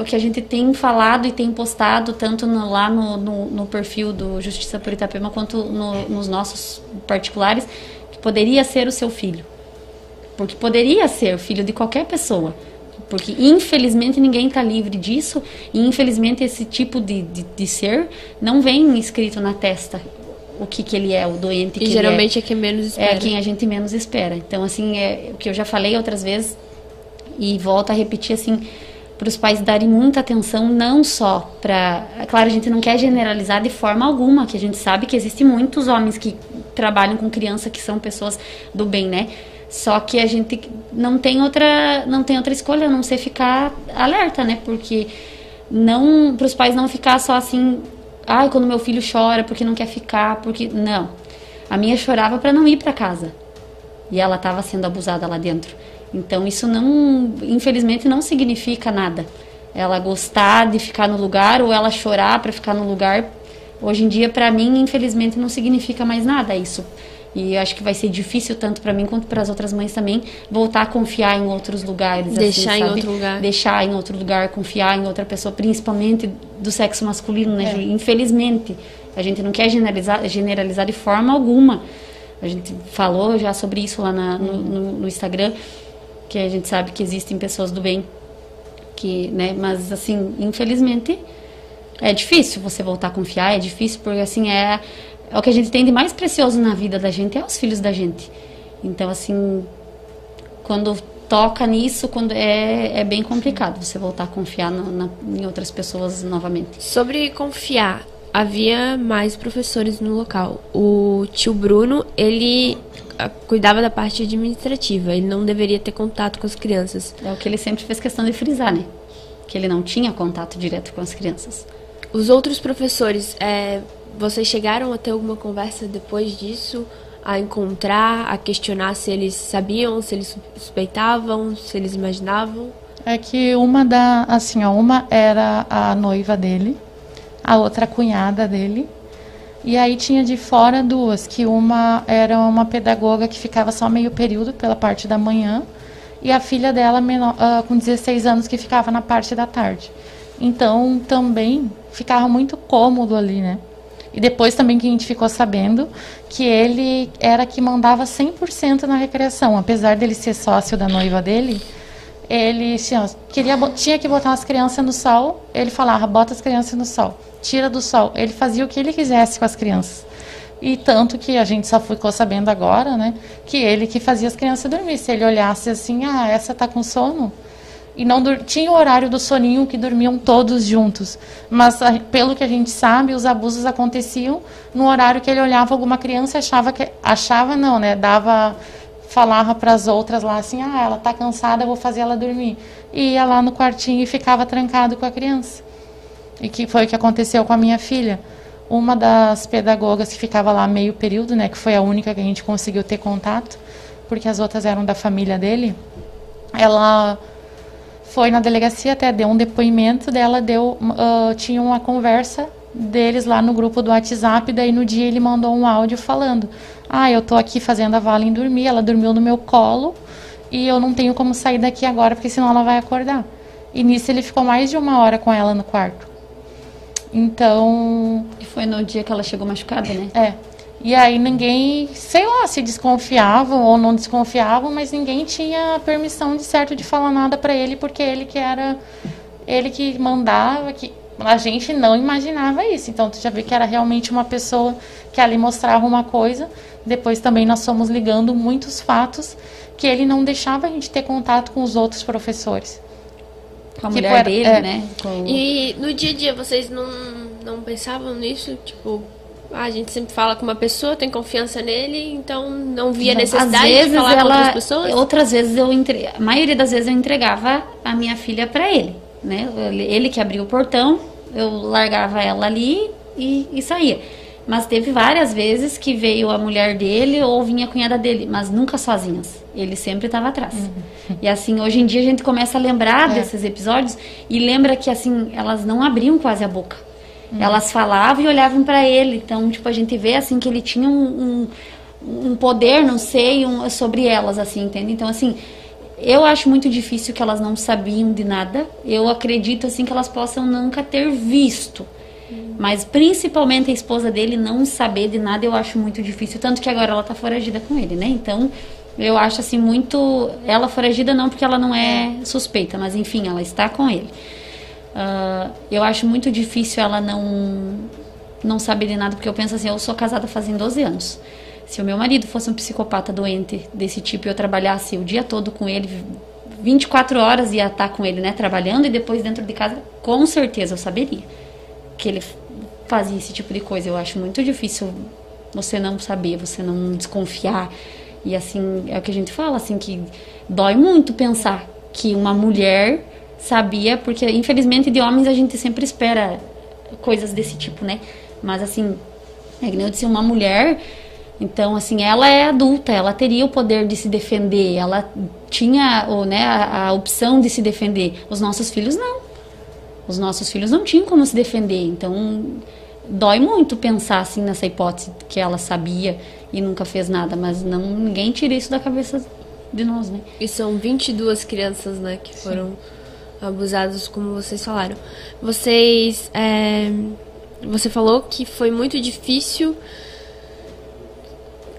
o que a gente tem falado e tem postado tanto no- lá no, no, no perfil do Justiça por Itapema quanto no- nos nossos particulares, que poderia ser o seu filho. Porque poderia ser o filho de qualquer pessoa. Porque infelizmente ninguém está livre disso e infelizmente esse tipo de, de, de ser não vem escrito na testa o que, que ele é, o doente que E ele é geralmente é quem menos espera. é quem a gente menos espera. Então, assim, é o que eu já falei outras vezes e volto a repetir, assim, para os pais darem muita atenção, não só para. Claro, a gente não quer generalizar de forma alguma, que a gente sabe que existem muitos homens que trabalham com criança que são pessoas do bem, né? Só que a gente não tem outra, não tem outra escolha a não ser ficar alerta, né? Porque não para os pais não ficar só assim, ai, quando meu filho chora porque não quer ficar, porque não. A minha chorava para não ir para casa. E ela estava sendo abusada lá dentro. Então isso não, infelizmente não significa nada. Ela gostar de ficar no lugar ou ela chorar para ficar no lugar, hoje em dia para mim, infelizmente não significa mais nada isso. E acho que vai ser difícil tanto para mim quanto para as outras mães também voltar a confiar em outros lugares, Deixar assim, em outro lugar. deixar em outro lugar, confiar em outra pessoa, principalmente do sexo masculino, né? É. Infelizmente, a gente não quer generalizar, generalizar de forma alguma. A gente falou já sobre isso lá na- no, no- no Instagram, que a gente sabe que existem pessoas do bem, que, né? Mas assim, infelizmente, é difícil você voltar a confiar, é difícil porque assim é, é o que a gente tem de mais precioso na vida da gente é os filhos da gente. Então assim, quando toca nisso, quando é, é bem complicado você voltar a confiar na- em outras pessoas novamente. Sobre confiar, havia mais professores no local. O tio Bruno, ele cuidava da parte administrativa. Ele não deveria ter contato com as crianças. É o que ele sempre fez questão de frisar, né? Que ele não tinha contato direto com as crianças. Os outros professores, é, vocês chegaram a ter alguma conversa depois disso? A encontrar, a questionar se eles sabiam, se eles suspeitavam, se eles imaginavam? É que uma da, assim, ó, uma era a noiva dele, a outra a cunhada dele, e aí tinha de fora duas, que uma era uma pedagoga que ficava só meio período pela parte da manhã, e a filha dela menor, uh, com 16 anos que ficava na parte da tarde. Então também ficava muito cômodo ali, né? E depois também que a gente ficou sabendo que ele era que mandava 100% na recreação, apesar dele ser sócio da noiva dele, ele assim, ó, queria, tinha que botar as crianças no sol, ele falava, bota as crianças no sol, tira do sol. Ele fazia o que ele quisesse com as crianças. E tanto que a gente só ficou sabendo agora, né, que ele que fazia as crianças dormir. Se ele olhasse assim, ah, essa tá com sono, e não tinha o horário do soninho que dormiam todos juntos. Mas pelo que a gente sabe, os abusos aconteciam no horário que ele olhava alguma criança achava que achava não, né? Dava falava para as outras lá assim: "Ah, ela tá cansada, eu vou fazer ela dormir". E ia lá no quartinho e ficava trancado com a criança. E que foi o que aconteceu com a minha filha. Uma das pedagogas que ficava lá meio período, né, que foi a única que a gente conseguiu ter contato, porque as outras eram da família dele, ela foi na delegacia até deu um depoimento dela deu uh, tinha uma conversa deles lá no grupo do WhatsApp daí no dia ele mandou um áudio falando ah eu tô aqui fazendo a Valen dormir ela dormiu no meu colo e eu não tenho como sair daqui agora porque senão ela vai acordar. E nisso ele ficou mais de uma hora com ela no quarto. Então e foi no dia que ela chegou machucada né? É. E aí ninguém, sei lá, se desconfiavam ou não desconfiavam, mas ninguém tinha permissão de certo de falar nada para ele, porque ele que era ele que mandava, que a gente não imaginava isso. Então tu já vê que era realmente uma pessoa que ali mostrava uma coisa. Depois também nós fomos ligando muitos fatos que ele não deixava a gente ter contato com os outros professores. Com a tipo, mulher era, dele, é, né? Com... E no dia a dia vocês não, não pensavam nisso? Tipo, ah, a gente sempre fala com uma pessoa, tem confiança nele, então não via necessidade vezes de falar ela, com outras pessoas? Outras vezes eu entre... a maioria das vezes eu entregava a minha filha para ele, né? Ele que abriu o portão, eu largava ela ali e, e saía. Mas teve várias vezes que veio a mulher dele ou vinha a cunhada dele, mas nunca sozinhas. Ele sempre estava atrás. Uhum. E assim, hoje em dia a gente começa a lembrar é. desses episódios e lembra que assim, elas não abriam quase a boca. Hum. Elas falavam e olhavam para ele. Então, tipo, a gente vê assim que ele tinha um, um, um poder, não sei, um, sobre elas, assim, entende? Então, assim, eu acho muito difícil que elas não sabiam de nada. Eu acredito, assim, que elas possam nunca ter visto. Mas principalmente a esposa dele não saber de nada, eu acho muito difícil. Tanto que agora ela tá foragida com ele, né? Então, eu acho assim muito. Ela foragida não porque ela não é suspeita, mas enfim, ela está com ele. Uh, eu acho muito difícil ela não não saber de nada, porque eu penso assim, eu sou casada fazem 12 anos. Se o meu marido fosse um psicopata doente desse tipo e eu trabalhasse o dia todo com ele, 24 horas ia estar com ele, né, trabalhando e depois dentro de casa, com certeza eu saberia que ele fazia esse tipo de coisa. Eu acho muito difícil você não saber, você não desconfiar. E assim, é o que a gente fala, assim, que dói muito pensar que uma mulher sabia, porque infelizmente de homens a gente sempre espera coisas desse tipo, né? Mas assim, é que eu disse, uma mulher, então assim, ela é adulta, ela teria o poder de se defender, ela tinha ou, né, a, a opção de se defender. Os nossos filhos não. Os nossos filhos não tinham como se defender, então dói muito pensar assim nessa hipótese que ela sabia e nunca fez nada, mas não ninguém tira isso da cabeça de nós, né? E são 22 crianças, né, que foram Sim abusados, como vocês falaram. Vocês. É, você falou que foi muito difícil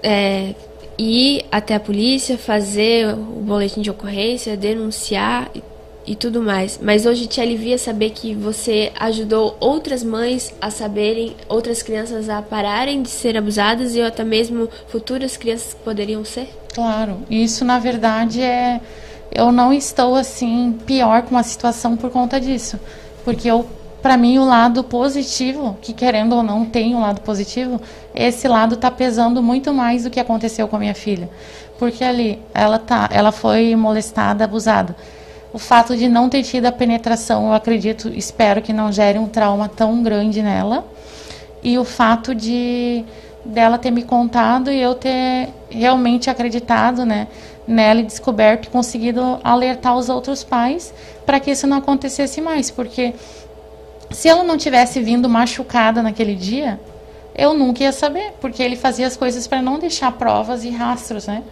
é, ir até a polícia, fazer o boletim de ocorrência, denunciar e, e tudo mais. Mas hoje te alivia saber que você ajudou outras mães a saberem, outras crianças a pararem de ser abusadas e até mesmo futuras crianças que poderiam ser? Claro, isso na verdade é eu não estou assim pior com a situação por conta disso, porque eu para mim o lado positivo, que querendo ou não tem um lado positivo, esse lado está pesando muito mais do que aconteceu com a minha filha, porque ali ela tá, ela foi molestada, abusada. O fato de não ter tido a penetração, eu acredito, espero que não gere um trauma tão grande nela. E o fato de dela ter me contado e eu ter realmente acreditado, né, nela e descoberto e conseguido alertar os outros pais para que isso não acontecesse mais, porque se ela não tivesse vindo machucada naquele dia, eu nunca ia saber, porque ele fazia as coisas para não deixar provas e rastros, né?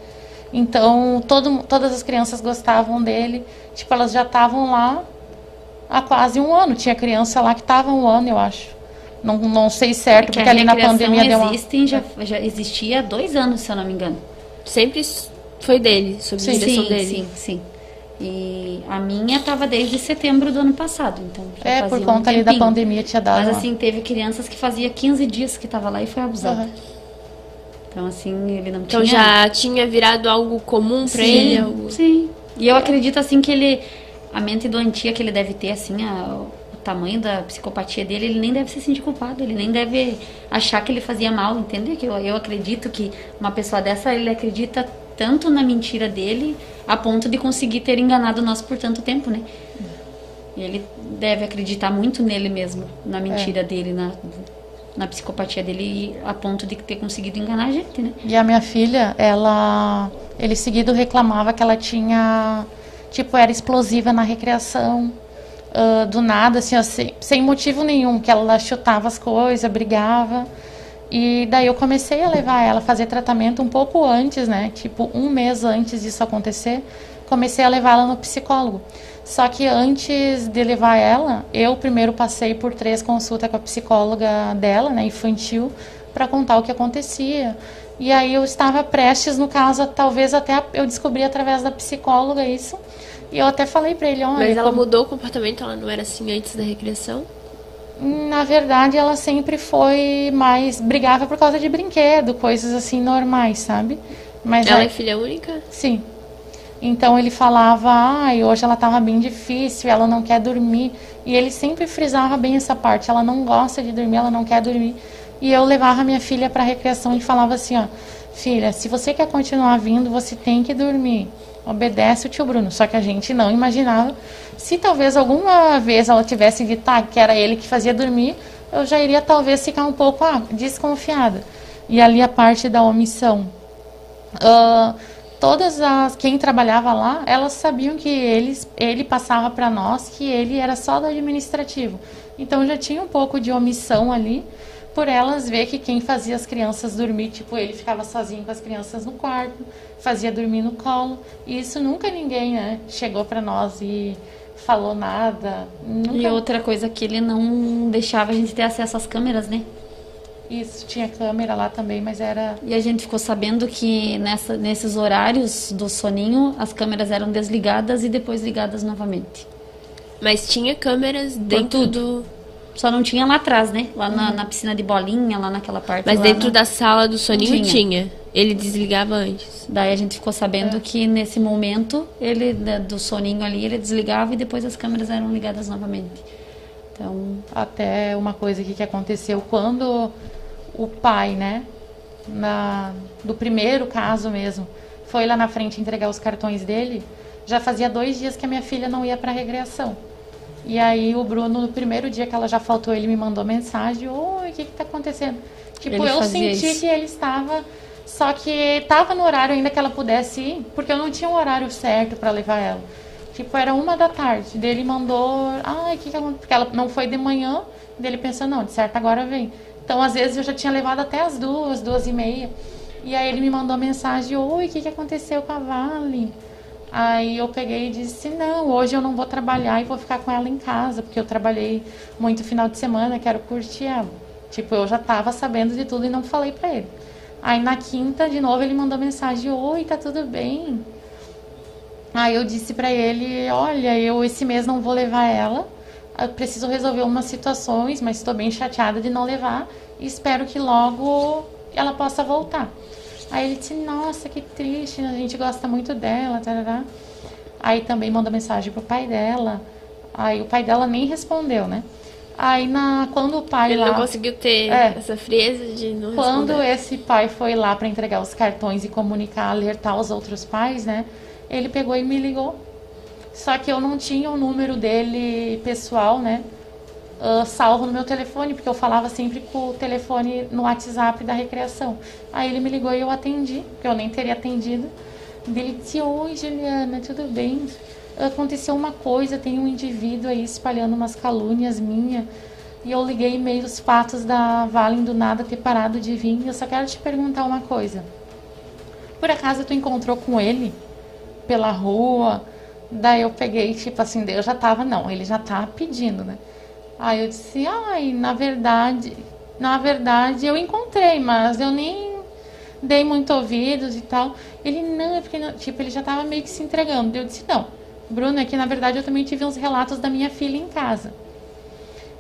Então, todo, todas as crianças gostavam dele. Tipo, elas já estavam lá há quase um ano. Tinha criança lá que estava um ano, eu acho. Não, não sei certo, É que porque ali na pandemia deu uma... existem, já, já existia há dois anos, se eu não me engano. Sempre foi dele, sob Sim. direção sim, dele. sim, sim. E a minha estava desde setembro do ano passado, então É, por um conta ali da pandemia tinha dado. Mas assim, teve crianças que fazia 15 dias que estava lá e foi abusada. Aham. Então assim, ele não Então tinha... já tinha virado algo comum pra sim, ele? Algo... Sim. E eu acredito assim que ele a mente doentia que ele deve ter assim, a- o tamanho da psicopatia dele, ele nem deve se sentir culpado, ele nem deve achar que ele fazia mal, entende? Que eu, eu acredito que uma pessoa dessa, ele acredita tanto na mentira dele a ponto de conseguir ter enganado nós por tanto tempo, né? E ele deve acreditar muito nele mesmo, na mentira dele, na na psicopatia dele a ponto de ter conseguido enganar a gente, né? E a minha filha, ela. Ele seguido reclamava que ela tinha. Tipo, era explosiva na recreação. ah, do nada, assim, ó, sem, sem motivo nenhum. Que ela chutava as coisas, brigava. E daí eu comecei a levar ela a fazer tratamento um pouco antes, né? Tipo, um mês antes disso acontecer. Comecei a levar ela no psicólogo. Só que antes de levar ela, eu primeiro passei por três consultas com a psicóloga dela, né, infantil, para contar o que acontecia. E aí eu estava prestes, no caso, talvez até eu descobri através da psicóloga isso. E eu até falei para ele, olha, Mas ela como- mudou o comportamento, ela não era assim antes da recriação? Na verdade, ela sempre foi mais brigava por causa de brinquedo, coisas assim normais, sabe? Mas Ela aí- é filha única? Sim. Então ele falava, ai, hoje ela estava bem difícil, ela não quer dormir. E ele sempre frisava bem essa parte, ela não gosta de dormir, ela não quer dormir. E eu levava minha filha para recreação e falava assim, ó, filha, se você quer continuar vindo, você tem que dormir. Obedece o tio Bruno. Só que a gente não imaginava. Se talvez alguma vez ela tivesse dito ah, que era ele que fazia dormir, eu já iria talvez ficar um pouco ah, desconfiada. E ali a parte da omissão. Ah, todas as quem trabalhava lá, elas sabiam que eles, ele passava para nós que ele era só do administrativo. Então já tinha um pouco de omissão ali, por elas ver que quem fazia as crianças dormir, tipo, ele ficava sozinho com as crianças no quarto, fazia dormir no colo. E isso nunca ninguém, né, chegou para nós e falou nada. Nunca E outra coisa que ele não deixava a gente ter acesso às câmeras, né? isso tinha câmera lá também, mas era E a gente ficou sabendo que nessa, nesses horários do soninho as câmeras eram desligadas e depois ligadas novamente. Mas tinha câmeras dentro do. Só não tinha lá atrás, né? Lá na, na piscina de bolinha, lá naquela parte. Mas dentro na- da sala do soninho Tinha. tinha. Ele desligava antes. Daí a gente ficou sabendo que nesse momento ele né, do soninho ali ele desligava e depois as câmeras eram ligadas novamente. Então até uma coisa aqui que aconteceu quando o pai, né, na, do primeiro caso mesmo, foi lá na frente entregar os cartões dele, já fazia dois dias que a minha filha não ia para recreação. E aí o Bruno, no primeiro dia que ela já faltou, ele me mandou mensagem, oi, o que que tá acontecendo? Tipo, Ele eu senti isso. que ele estava, só que estava no horário ainda que ela pudesse ir, porque eu não tinha um horário certo para levar ela. Tipo, era uma da tarde. Daí ele mandou, ai, o que que aconteceu? Porque ela não foi de manhã, dele pensou, não, de certo agora vem. Então, às vezes, eu já tinha levado até as duas, duas e meia. E aí ele me mandou mensagem, oi, o que que aconteceu com a Vale? Aí eu peguei e disse, não, hoje eu não vou trabalhar e vou ficar com ela em casa, porque eu trabalhei muito final de semana, quero curtir ela. Tipo, eu já tava sabendo de tudo e não falei pra ele. Aí na quinta, de novo, ele mandou mensagem, oi, tá tudo bem? Aí eu disse pra ele, olha, eu esse mês não vou levar ela, eu preciso resolver umas situações, mas estou bem chateada de não levar e espero que logo ela possa voltar. Aí ele disse, nossa, que triste, a gente gosta muito dela, tarará. Aí também mandou mensagem pro pai dela. Aí o pai dela nem respondeu, né? Aí na, quando o pai Ele lá, não conseguiu ter É. essa frieza de não quando responder. esse pai foi lá para entregar os cartões e comunicar, alertar os outros pais, né? Ele pegou e me ligou. Só que eu não tinha o número dele pessoal, né? Ah, salvo no meu telefone, porque eu falava sempre com o telefone no WhatsApp da recreação. Aí ele me ligou e eu atendi, porque eu nem teria atendido. Ele disse: Oi, Juliana, tudo bem? Aconteceu uma coisa, tem um indivíduo aí espalhando umas calúnias minhas. E eu liguei meio os fatos da Valen do nada ter parado de vir. Eu só quero te perguntar uma coisa. Por acaso tu encontrou com ele pela rua? Daí eu peguei, tipo assim, eu já tava, não, ele já tá pedindo, né? Aí eu disse, ai, na verdade, na verdade eu encontrei, mas eu nem dei muito ouvidos e tal. Ele, não, é porque, não- tipo, ele já tava meio que se entregando. Eu disse, não, Bruno, é que na verdade eu também tive uns relatos da minha filha em casa.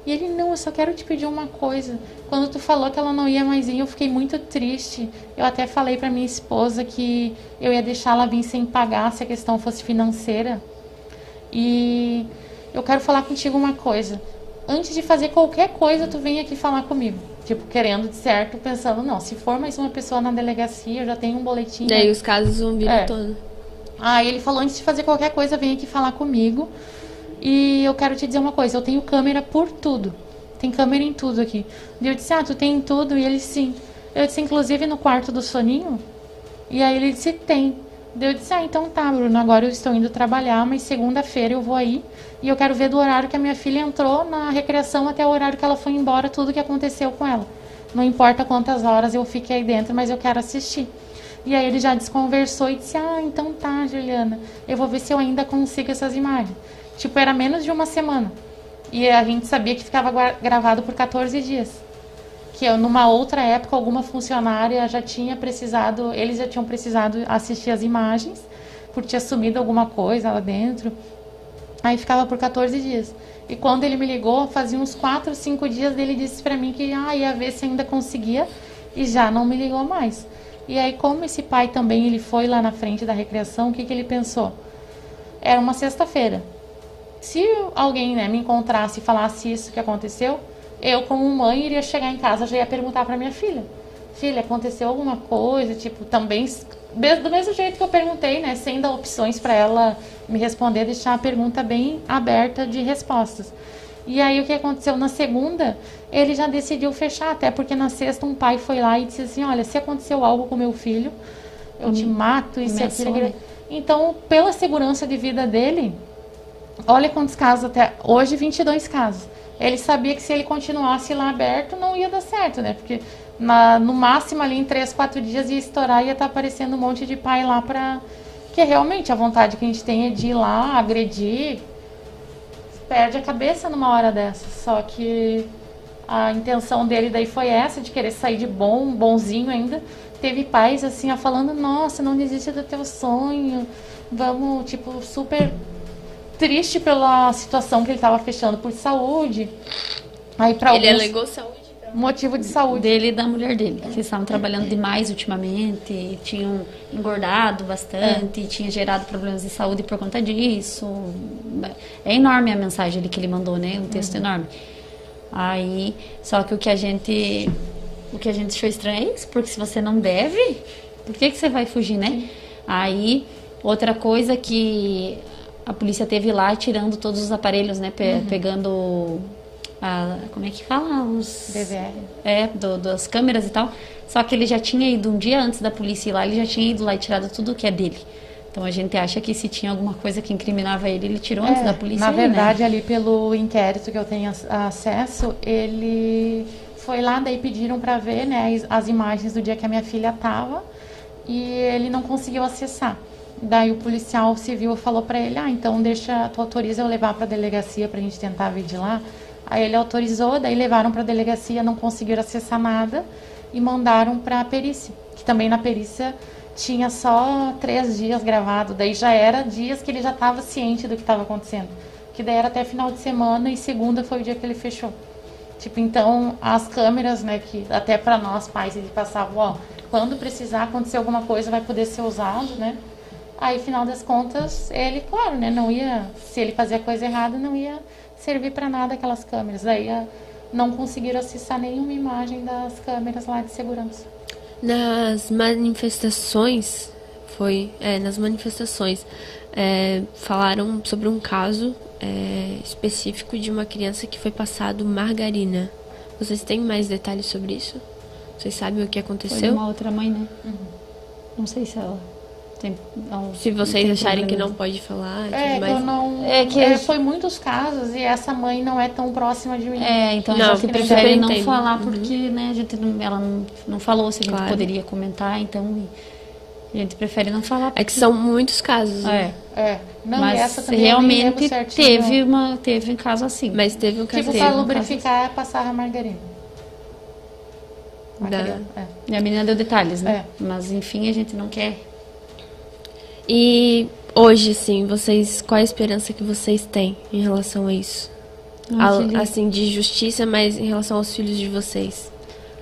E ele, não, eu só quero te pedir uma coisa. Quando tu falou que ela não ia mais vir, eu fiquei muito triste. Eu até falei pra minha esposa que eu ia deixar ela vir sem pagar se a questão fosse financeira. E eu quero falar contigo uma coisa. Antes de fazer qualquer coisa, tu vem aqui falar comigo. Tipo, querendo de certo, pensando, não, se for mais uma pessoa na delegacia, eu já tenho um boletim. Daí né? os casos zumbiram É. todo. Aí ele falou, antes de fazer qualquer coisa, vem aqui falar comigo. E eu quero te dizer uma coisa, eu tenho câmera por tudo. Tem câmera em tudo aqui. E eu disse, ah, tu tem em tudo? E ele, sim. Eu disse, inclusive no quarto do soninho? E aí ele disse, tem. Daí Eu disse, ah, então tá, Bruno, agora eu estou indo trabalhar, mas segunda-feira eu vou aí. E eu quero ver do horário que a minha filha entrou na recreação até o horário que ela foi embora, tudo que aconteceu com ela. Não importa quantas horas eu fiquei aí dentro, mas eu quero assistir. E aí ele já desconversou e disse: Ah, então tá, Juliana. Eu vou ver se eu ainda consigo essas imagens. Tipo, era menos de uma semana. E a gente sabia que ficava gravado por 14 dias. Que eu, numa outra época, alguma funcionária já tinha precisado, eles já tinham precisado assistir as imagens, por ter sumido alguma coisa lá dentro. Aí ficava por 14 dias. E quando ele me ligou, fazia uns 4, 5 dias, ele disse pra mim que ah, ia ver se ainda conseguia e já não me ligou mais. E aí, como esse pai também ele foi lá na frente da recreação, o que, que ele pensou? Era uma sexta-feira. Se alguém né, me encontrasse e falasse isso que aconteceu, eu, como mãe, iria chegar em casa já ia perguntar pra minha filha: Filha, aconteceu alguma coisa? Tipo, também. Do mesmo jeito que eu perguntei, né? Sem dar opções pra ela me responder, deixar a pergunta bem aberta de respostas. E aí o que aconteceu na segunda, ele já decidiu fechar, até porque na sexta um pai foi lá e disse assim, olha, se aconteceu algo com meu filho, eu te mato e aquilo. né? Então, pela segurança de vida dele, olha quantos casos até hoje, 22 casos. Ele sabia que se ele continuasse lá aberto, não ia dar certo, né? Porque na- no máximo ali em 3, 4 dias ia estourar e ia estar aparecendo um monte de pai lá pra. Que realmente a vontade que a gente tem é de ir lá, agredir, perde a cabeça numa hora dessa. Só que a intenção dele daí foi essa, de querer sair de bom, bonzinho ainda. Teve pais assim, falando, nossa, não desiste do teu sonho. Vamos, tipo, super triste pela situação que ele tava fechando por saúde. Aí para Ele alguns alegou saúde. então. motivo de saúde. dele e da mulher dele, que estavam trabalhando demais ultimamente, tinham engordado bastante, tinha gerado problemas de saúde por conta disso. É enorme a mensagem ali que ele mandou, né? Um texto enorme. Aí, só que o que a gente o que a gente achou estranho é isso, porque se você não deve, por que que você vai fugir, né? Aí, outra coisa que a polícia teve lá tirando todos os aparelhos, né, pe- pegando a, como é que fala? Os DVR. é, do- das câmeras e tal. Só que ele já tinha ido um dia antes da polícia ir lá, ele já tinha ido lá e tirado tudo que é dele. Então a gente acha que se tinha alguma coisa que incriminava ele, ele tirou antes É, da polícia. Na né? verdade, ali pelo inquérito que eu tenho ac- acesso, ele foi lá, daí pediram para ver né, as, as imagens do dia que a minha filha tava e ele não conseguiu acessar. Daí o policial civil falou para ele: "Ah, então deixa, tu autoriza eu levar para delegacia pra gente tentar ver de lá?" Aí ele autorizou, daí levaram para delegacia, não conseguiram acessar nada e mandaram para a perícia, que também na perícia tinha só três dias gravado, daí já era dias que ele já estava ciente do que estava acontecendo, que daí era até final de semana e segunda foi o dia que ele fechou. Tipo, então as câmeras, né, que até para nós pais eles passavam, ó, quando precisar acontecer alguma coisa vai poder ser usado, né? Aí, final das contas, ele, claro, né, não ia, se ele fazia coisa errada, não ia servir para nada aquelas câmeras. Aí a, não conseguiram acessar nenhuma imagem das câmeras lá de segurança. Nas manifestações, foi, é, nas manifestações, é, falaram sobre um caso é, específico de uma criança que foi passado margarina. Vocês têm mais detalhes sobre isso? Vocês sabem o que aconteceu? Foi uma outra mãe, né? Uhum. Não sei se ela tem, se vocês acharem que não pode falar, é, eu não, é que é, foi muitos casos e essa mãe não é tão próxima de mim. É, então não, a gente prefere não falar uhum. porque, uhum. né, a gente não, ela não, não falou se a gente claro. poderia comentar, então a gente prefere não falar. Porque... É que são muitos casos. Né? É. é. Não, Mas essa realmente teve uma teve um caso assim. Mas teve um caso Tipo, para lubrificar, um passar a margarina. Da... É. E a menina deu detalhes, né? É. Mas enfim, a gente não quer e hoje, assim, vocês, qual a esperança que vocês têm em relação a isso? A, assim, de justiça, mas em relação aos filhos de vocês?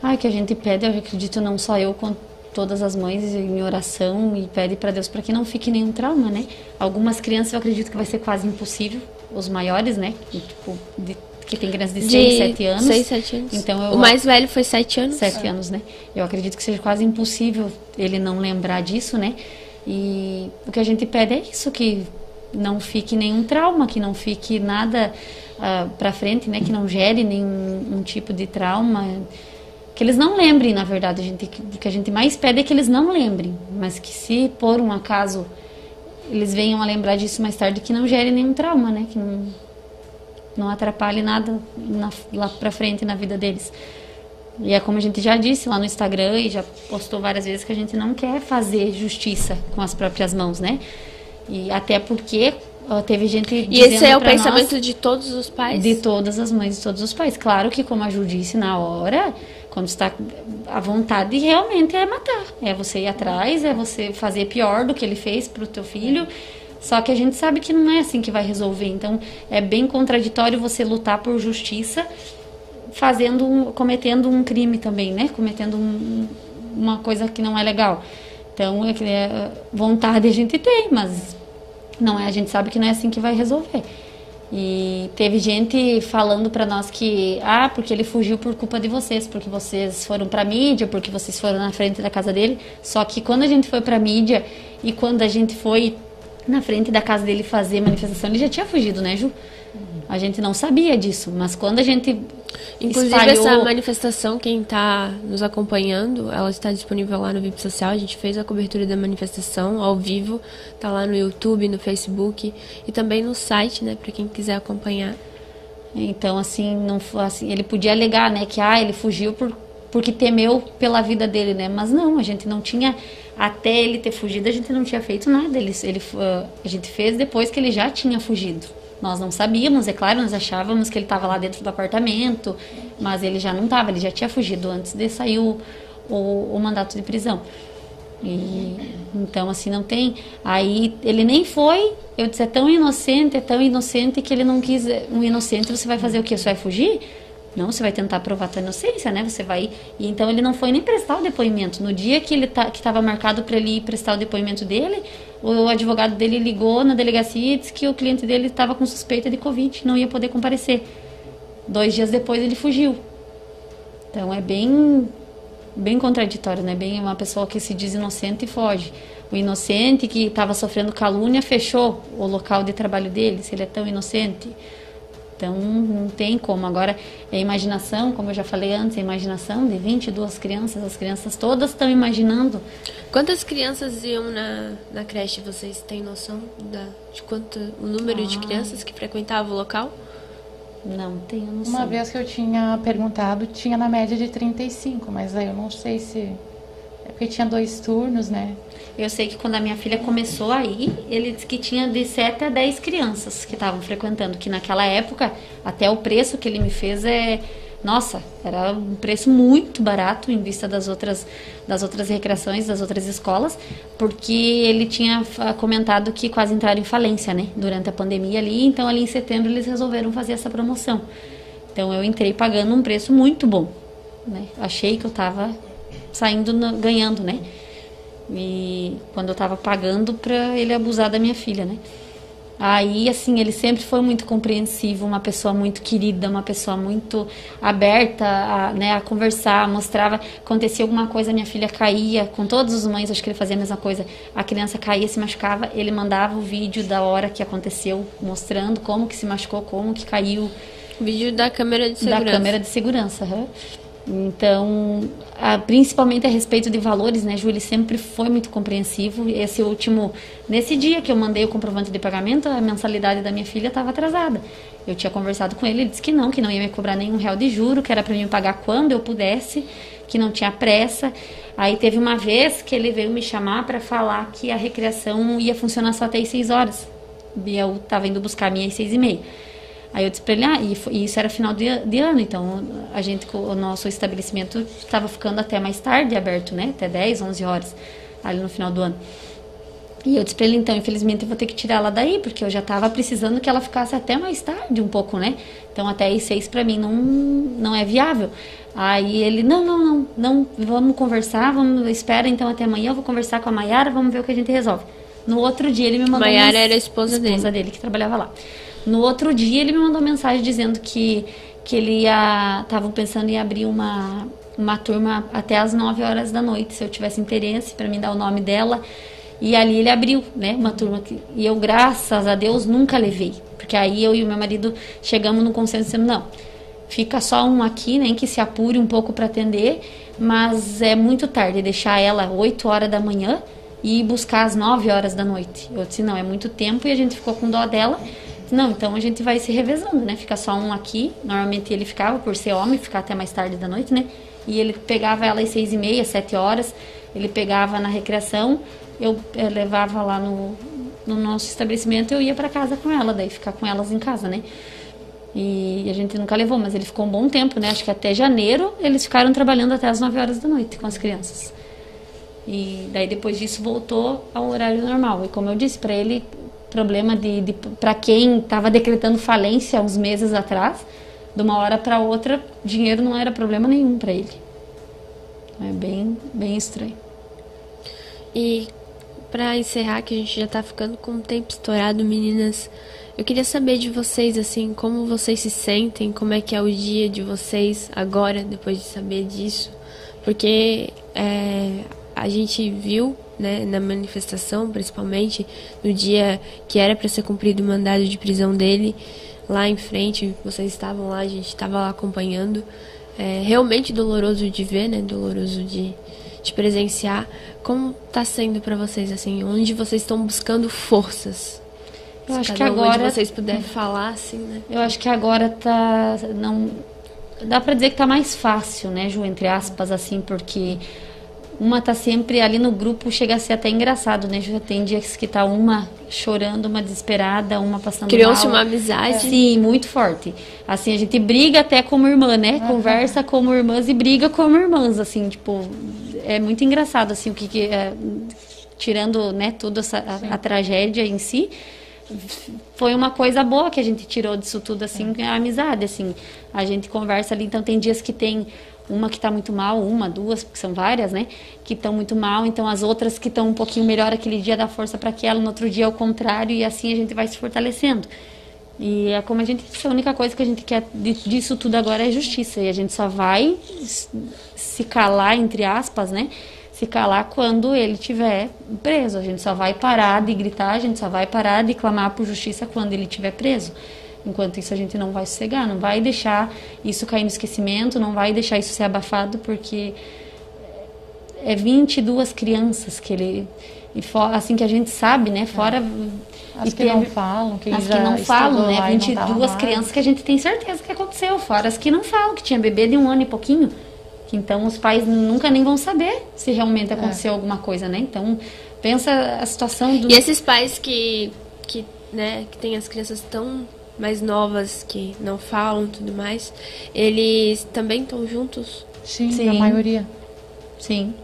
Ai, que a gente pede, eu acredito, não só eu, com todas as mães em oração e pede para Deus para que não fique nenhum trauma, né? Algumas crianças eu acredito que vai ser quase impossível, os maiores, né? Tipo, de, que tem crianças de 6, 7 anos. 6, 7 anos. Então eu, o mais velho foi 7 anos? 7 anos, né? Eu acredito que seja quase impossível ele não lembrar disso, né? E o que a gente pede é isso, que não fique nenhum trauma, que não fique nada uh, ah, para frente, né? Que não gere nenhum um tipo de trauma. Que eles não lembrem, na verdade. A gente, o que a gente mais pede é que eles não lembrem. Mas que se por um acaso eles venham a lembrar disso mais tarde, que não gere nenhum trauma, né? Que não, não atrapalhe nada na, lá para frente na vida deles. E é como a gente já disse lá no Instagram e já postou várias vezes que a gente não quer fazer justiça com as próprias mãos, né? E até porque teve gente E esse é o pensamento de todos os pais? De todas as mães, de todos os pais. Claro que, como a Ju disse na hora, quando está a vontade realmente é matar. É você ir atrás, é você fazer pior do que ele fez para o teu filho. Só que a gente sabe que não é assim que vai resolver. Então, é bem contraditório você lutar por justiça fazendo cometendo um crime também, né? Cometendo um, uma coisa que não é legal. Então, é, é, vontade a gente tem, mas não é, a gente sabe que não é assim que vai resolver. E teve gente falando para nós que, ah, porque ele fugiu por culpa de vocês, porque vocês foram para mídia, porque vocês foram na frente da casa dele. Só que quando a gente foi para mídia e quando a gente foi na frente da casa dele fazer manifestação, ele já tinha fugido, né, Ju? A gente não sabia disso, mas quando a gente Inclusive espalhou... essa manifestação, quem está nos acompanhando, ela está disponível lá no VIP Social. A gente fez a cobertura da manifestação ao vivo, está lá no YouTube, no Facebook e também no site, né, para quem quiser acompanhar. Então assim, não assim, ele podia alegar, né, que ah, ele fugiu por porque temeu pela vida dele, né? Mas não, a gente não tinha até ele ter fugido, a gente não tinha feito nada. Ele, ele a gente fez depois que ele já tinha fugido. Nós não sabíamos, é claro, nós achávamos que ele estava lá dentro do apartamento, mas ele já não estava, ele já tinha fugido antes de sair o, o, o mandato de prisão. E, então, assim, não tem. Aí ele nem foi. Eu disse: é tão inocente, é tão inocente que ele não quis. Um inocente, você vai fazer o quê? Você vai fugir? Não, você vai tentar provar tua inocência, né? Você vai. E então ele não foi nem prestar o depoimento. No dia que ele tá, que estava marcado para ele prestar o depoimento dele, o advogado dele ligou na delegacia e disse que o cliente dele estava com suspeita de Covid, não ia poder comparecer. Dois dias depois ele fugiu. Então é bem, bem contraditório, né? Bem uma pessoa que se diz inocente e foge. O inocente que estava sofrendo calúnia fechou o local de trabalho dele, se ele é tão inocente. Então não tem como. Agora, a imaginação, como eu já falei antes, a imaginação de 22 crianças, as crianças todas estão imaginando. Quantas crianças iam na, na creche? Vocês têm noção da, de quanto o número ah. de crianças que frequentavam o local? Não tenho noção. Uma vez que eu tinha perguntado, tinha na média de 35, mas aí eu não sei se. É porque tinha dois turnos, né? Eu sei que quando a minha filha começou aí, ele disse que tinha de 7 a 10 crianças que estavam frequentando, que naquela época, até o preço que ele me fez é nossa, era um preço muito barato em vista das outras das outras recreações, das outras escolas, porque ele tinha comentado que quase entraram em falência, né, durante a pandemia ali, então ali em setembro eles resolveram fazer essa promoção. Então eu entrei pagando um preço muito bom, né? Achei que eu estava saindo ganhando, né? E quando eu tava pagando pra ele abusar da minha filha, né? Aí, assim, ele sempre foi muito compreensivo, uma pessoa muito querida, uma pessoa muito aberta a, né, a conversar, mostrava, acontecia alguma coisa, minha filha caía, com todas as mães, acho que ele fazia a mesma coisa, a criança caía, se machucava, ele mandava o vídeo da hora que aconteceu, mostrando como que se machucou, como que caiu. Vídeo da câmera de segurança. Da câmera de segurança, uhum. Então, a, principalmente a respeito de valores, né, ele sempre foi muito compreensivo. Esse último, nesse dia que eu mandei o comprovante de pagamento, a mensalidade da minha filha estava atrasada. Eu tinha conversado com ele, ele disse que não, que não ia me cobrar nenhum real de juro, que era para mim pagar quando eu pudesse, que não tinha pressa. Aí teve uma vez que ele veio me chamar para falar que a recreação ia funcionar só até as 6 horas. E eu estava indo buscar a minha às 6 e meia. Aí eu disse para ele, ah, e, e, isso era final de, de, ano, então a gente, o nosso estabelecimento estava ficando até mais tarde aberto, né? Até 10, 11 horas, ali no final do ano. E eu disse para ele, então, infelizmente eu vou ter que tirar ela daí, porque eu já estava precisando que ela ficasse até mais tarde um pouco, né? Então até às seis para mim não, não é viável. Aí ele, não, não, não, não, vamos conversar, vamos, espera então até amanhã, eu vou conversar com a Maiara, vamos ver o que a gente resolve. No outro dia ele me mandou... Maiara era a esposa, esposa dele. dele, que trabalhava lá. No outro dia ele me mandou mensagem dizendo que, que ele ia. Estavam pensando em abrir uma, uma turma até as 9 horas da noite, se eu tivesse interesse, para me dar o nome dela. E ali ele abriu, né, uma turma que, e eu, graças a Deus, nunca levei. Porque aí eu e o meu marido chegamos no consenso dizendo, não, fica só um aqui, nem que se apure um pouco para atender, mas é muito tarde deixar ela 8 horas da manhã e buscar às 9 horas da noite. Eu disse, não, é muito tempo e a gente ficou com dó dela. Não, então a gente vai se revezando, né? Fica só um aqui. Normalmente ele ficava, por ser homem, ficar até mais tarde da noite, né? E ele pegava ela às seis e meia, sete horas. Ele pegava na recreação. Eu, eu levava lá no, no nosso estabelecimento. Eu ia para casa com ela, daí ficar com elas em casa, né? E a gente nunca levou, mas ele ficou um bom tempo, né? Acho que até janeiro eles ficaram trabalhando até as 9 horas da noite com as crianças. E daí depois disso voltou ao horário normal. E como eu disse para ele, problema de, de para quem estava decretando falência uns meses atrás, de uma hora para outra, dinheiro não era problema nenhum para ele. É bem, bem estranho. E para encerrar, que a gente já está ficando com o tempo estourado, meninas, eu queria saber de vocês, assim, como vocês se sentem, como é que é o dia de vocês agora, depois de saber disso, porque é, a gente viu né, na manifestação, principalmente no dia que era para ser cumprido o mandado de prisão dele, lá em frente, vocês estavam lá, a gente estava lá acompanhando. É realmente doloroso de ver, né? Doloroso de, de presenciar. Como está sendo para vocês assim? Onde vocês estão buscando forças? Eu acho que agora vocês puderem falar assim, né? Eu acho que agora tá não dá para dizer que tá mais fácil, né, Ju, entre aspas assim, porque uma tá sempre ali no grupo, chega a ser até engraçado, né? Já tem dias que tá uma chorando, uma desesperada, uma passando Criou-se uma amizade. Sim, muito forte. Assim, a gente briga até como irmã, né? Uhum. Conversa como irmãs e briga como irmãs, assim, tipo, é muito engraçado, assim, o que, que é, tirando, né, toda essa, a, a, tragédia em si, foi uma coisa boa que a gente tirou disso tudo, assim, é. a amizade, assim, a gente conversa ali, então tem dias que tem uma que está muito mal, uma, duas, porque são várias, né? Que estão muito mal, então as outras que estão um pouquinho melhor aquele dia dá força para aquela, no outro dia é o contrário, e assim a gente vai se fortalecendo. E é como a gente disse, a única coisa que a gente quer disso tudo agora é justiça, e a gente só vai se calar, entre aspas, né? Se calar quando ele estiver preso. A gente só vai parar de gritar, a gente só vai parar de clamar por justiça quando ele estiver preso. Enquanto isso, a gente não vai sossegar, não vai deixar isso cair no esquecimento, não vai deixar isso ser abafado, porque é 22 crianças que ele. E for, assim que a gente sabe, né? Fora. É. As que não falam, que As que não falam, né? 22 crianças que a gente tem certeza que aconteceu. Fora as que não falam, que tinha bebê de um ano e pouquinho. Que então os pais nunca nem vão saber se realmente é. aconteceu é. alguma coisa, né? Então, pensa a situação do. E esses pais que, que, né, que têm as crianças tão mais novas que não falam tudo mais, eles também estão juntos? Sim, Sim, a maioria. Sim.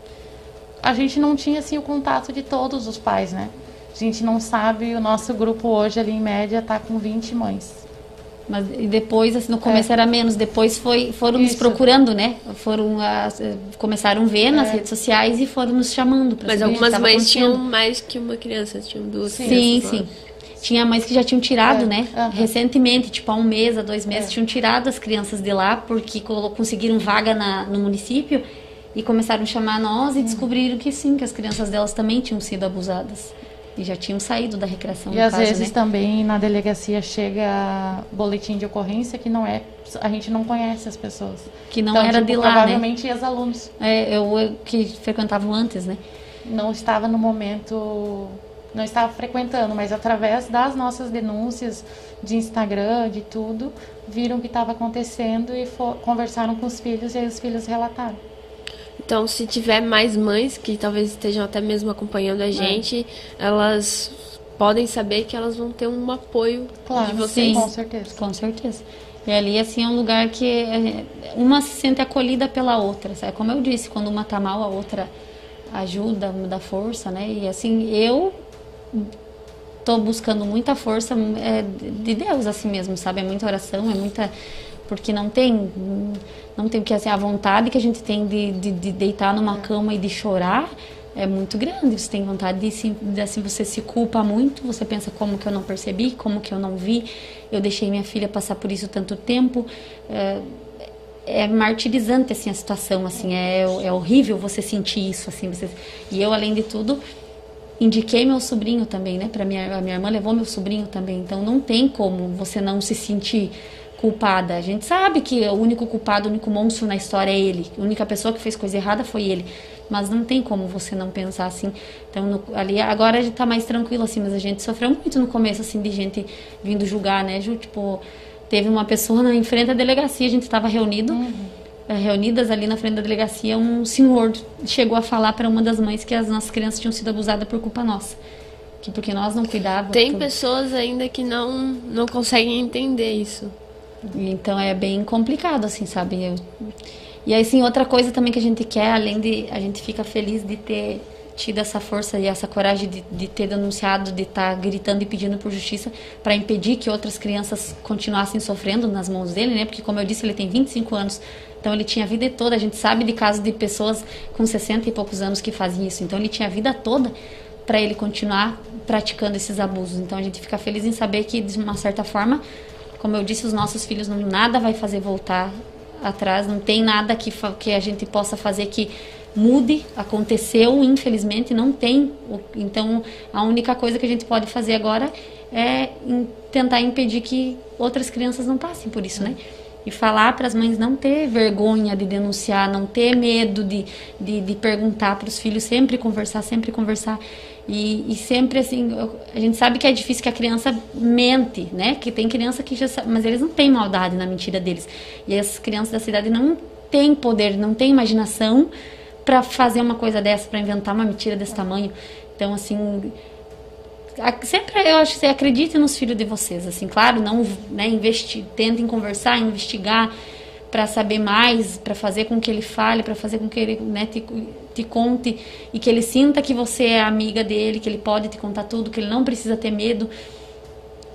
A gente não tinha assim o contato de todos os pais, né? A gente não sabe, o nosso grupo hoje ali em média tá com 20 mães. Mas e depois, assim, no começo É. era menos, depois foi, foram nos procurando, né? Foram, ah, começaram a ver nas É. redes sociais e foram nos chamando. Mas algumas mães tinham mais que uma criança, tinham duas Sim, crianças. sim. lá. Tinha mães que já tinham tirado, É, né? Recentemente, tipo há um mês, há dois meses, É. tinham tirado as crianças de lá porque conseguiram vaga na, no município e começaram a chamar nós Uhum. e descobriram que sim, que as crianças delas também tinham sido abusadas. E já tinham saído da recreação, E às caso, vezes né? também na delegacia chega boletim de ocorrência que não é. A gente não conhece as pessoas. Que não Então, era tipo, de lá, né? Provavelmente ex-alunos. É, eu, eu que frequentavam antes, né? Não estava no momento. Não estava frequentando, mas através das nossas denúncias de Instagram, de tudo, viram o que estava acontecendo e fo- conversaram com os filhos e aí os filhos relataram. Então, se tiver mais mães que talvez estejam até mesmo acompanhando É. a gente, elas podem saber que elas vão ter um apoio Claro, de vocês. com certeza. Com certeza. E ali, assim, é um lugar que é, uma se sente acolhida pela outra. Sabe? Como eu disse, quando uma tá mal, a outra ajuda, dá força, né? E assim, eu tô buscando muita força é, de Deus, assim mesmo, sabe? É muita oração, é muita. Porque não tem. Não tem porque assim, a vontade que a gente tem de, de, de deitar numa cama e de chorar é muito grande. Você tem vontade de, se- de assim, você se culpa muito, você pensa como que eu não percebi, como que eu não vi, eu deixei minha filha passar por isso tanto tempo. É, é martirizante assim a situação assim é, é horrível você sentir isso assim você- e eu além de tudo indiquei meu sobrinho também né? Para minha a minha irmã levou meu sobrinho também. Então não tem como você não se sentir culpada. A gente sabe que o único culpado o único monstro na história é ele. A única pessoa que fez coisa errada foi ele. Mas não tem como você não pensar assim. Então no- ali agora a gente tá mais tranquilo assim mas a gente sofreu muito no começo assim de gente vindo julgar né Ju? tipo teve uma pessoa na, frente à delegacia, a gente estava reunido, eh, reunidas ali na frente da delegacia, um senhor chegou a falar para uma das mães que as nossas crianças tinham sido abusadas por culpa nossa. Que porque nós não cuidávamos. Tem tudo. pessoas ainda que não, não conseguem entender isso. Então é bem complicado, assim, sabe? Eu... E aí, sim, outra coisa também que a gente quer, além de a gente fica feliz de ter tido essa força e essa coragem de, de ter denunciado, de estar gritando e pedindo por justiça para impedir que outras crianças continuassem sofrendo nas mãos dele, né? Porque, como eu disse, ele tem 25 anos, então ele tinha a vida toda. A gente sabe de casos de pessoas com 60 e poucos anos que fazem isso, então ele tinha a vida toda para ele continuar praticando esses abusos. Então a gente fica feliz em saber que, de uma certa forma, como eu disse, os nossos filhos não nada vai fazer voltar atrás, não tem nada que, que a gente possa fazer que mude, aconteceu, infelizmente não tem. Então a única coisa que a gente pode fazer agora é tentar impedir que outras crianças não passem por isso, né? E falar para as mães não ter vergonha de denunciar, não ter medo de, de, de perguntar para os filhos, sempre conversar, sempre conversar. E, e sempre assim, a gente sabe que é difícil que a criança mente, né? Que tem criança que já sabe, mas eles não têm maldade na mentira deles. E as crianças da cidade não têm poder, não têm imaginação para fazer uma coisa dessa, para inventar uma mentira desse tamanho. Então, assim, sempre eu acho que acredite nos filhos de vocês, assim, claro, não, né, investi, tentem conversar, investigar para saber mais, para fazer com que ele fale, para fazer com que ele, né, te, te conte e que ele sinta que você é amiga dele, que ele pode te contar tudo, que ele não precisa ter medo.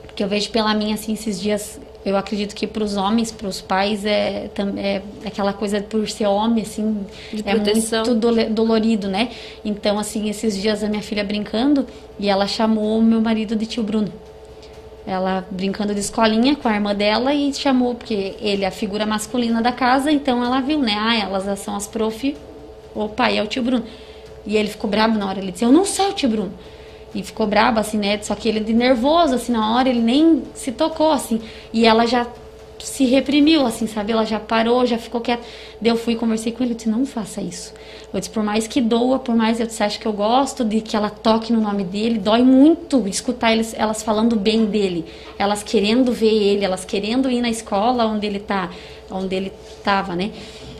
Porque eu vejo pela minha, assim, esses dias, eu acredito que para os homens, para os pais, é, é aquela coisa por ser homem, assim, De é proteção. muito dole- dolorido, né? Então, assim, esses dias a minha filha brincando e ela chamou o meu marido de tio Bruno. Ela brincando de escolinha com a irmã dela e chamou, porque ele é a figura masculina da casa, então ela viu, né? Ah, elas são as prof, o pai é o tio Bruno. E ele ficou brabo na hora, ele disse, eu não sou o tio Bruno. E ficou brabo, assim, né? Só que ele de nervoso, assim, na hora, ele nem se tocou, assim. E ela já se reprimiu, assim, sabe? Ela já parou, já ficou quieta. Daí eu fui e conversei com ele, eu disse, não faça isso. Eu disse, por mais que doa, por mais eu disse, acho que eu gosto de que ela toque no nome dele, dói muito escutar eles, elas falando bem dele, elas querendo ver ele, elas querendo ir na escola onde ele tá, onde ele tava, né?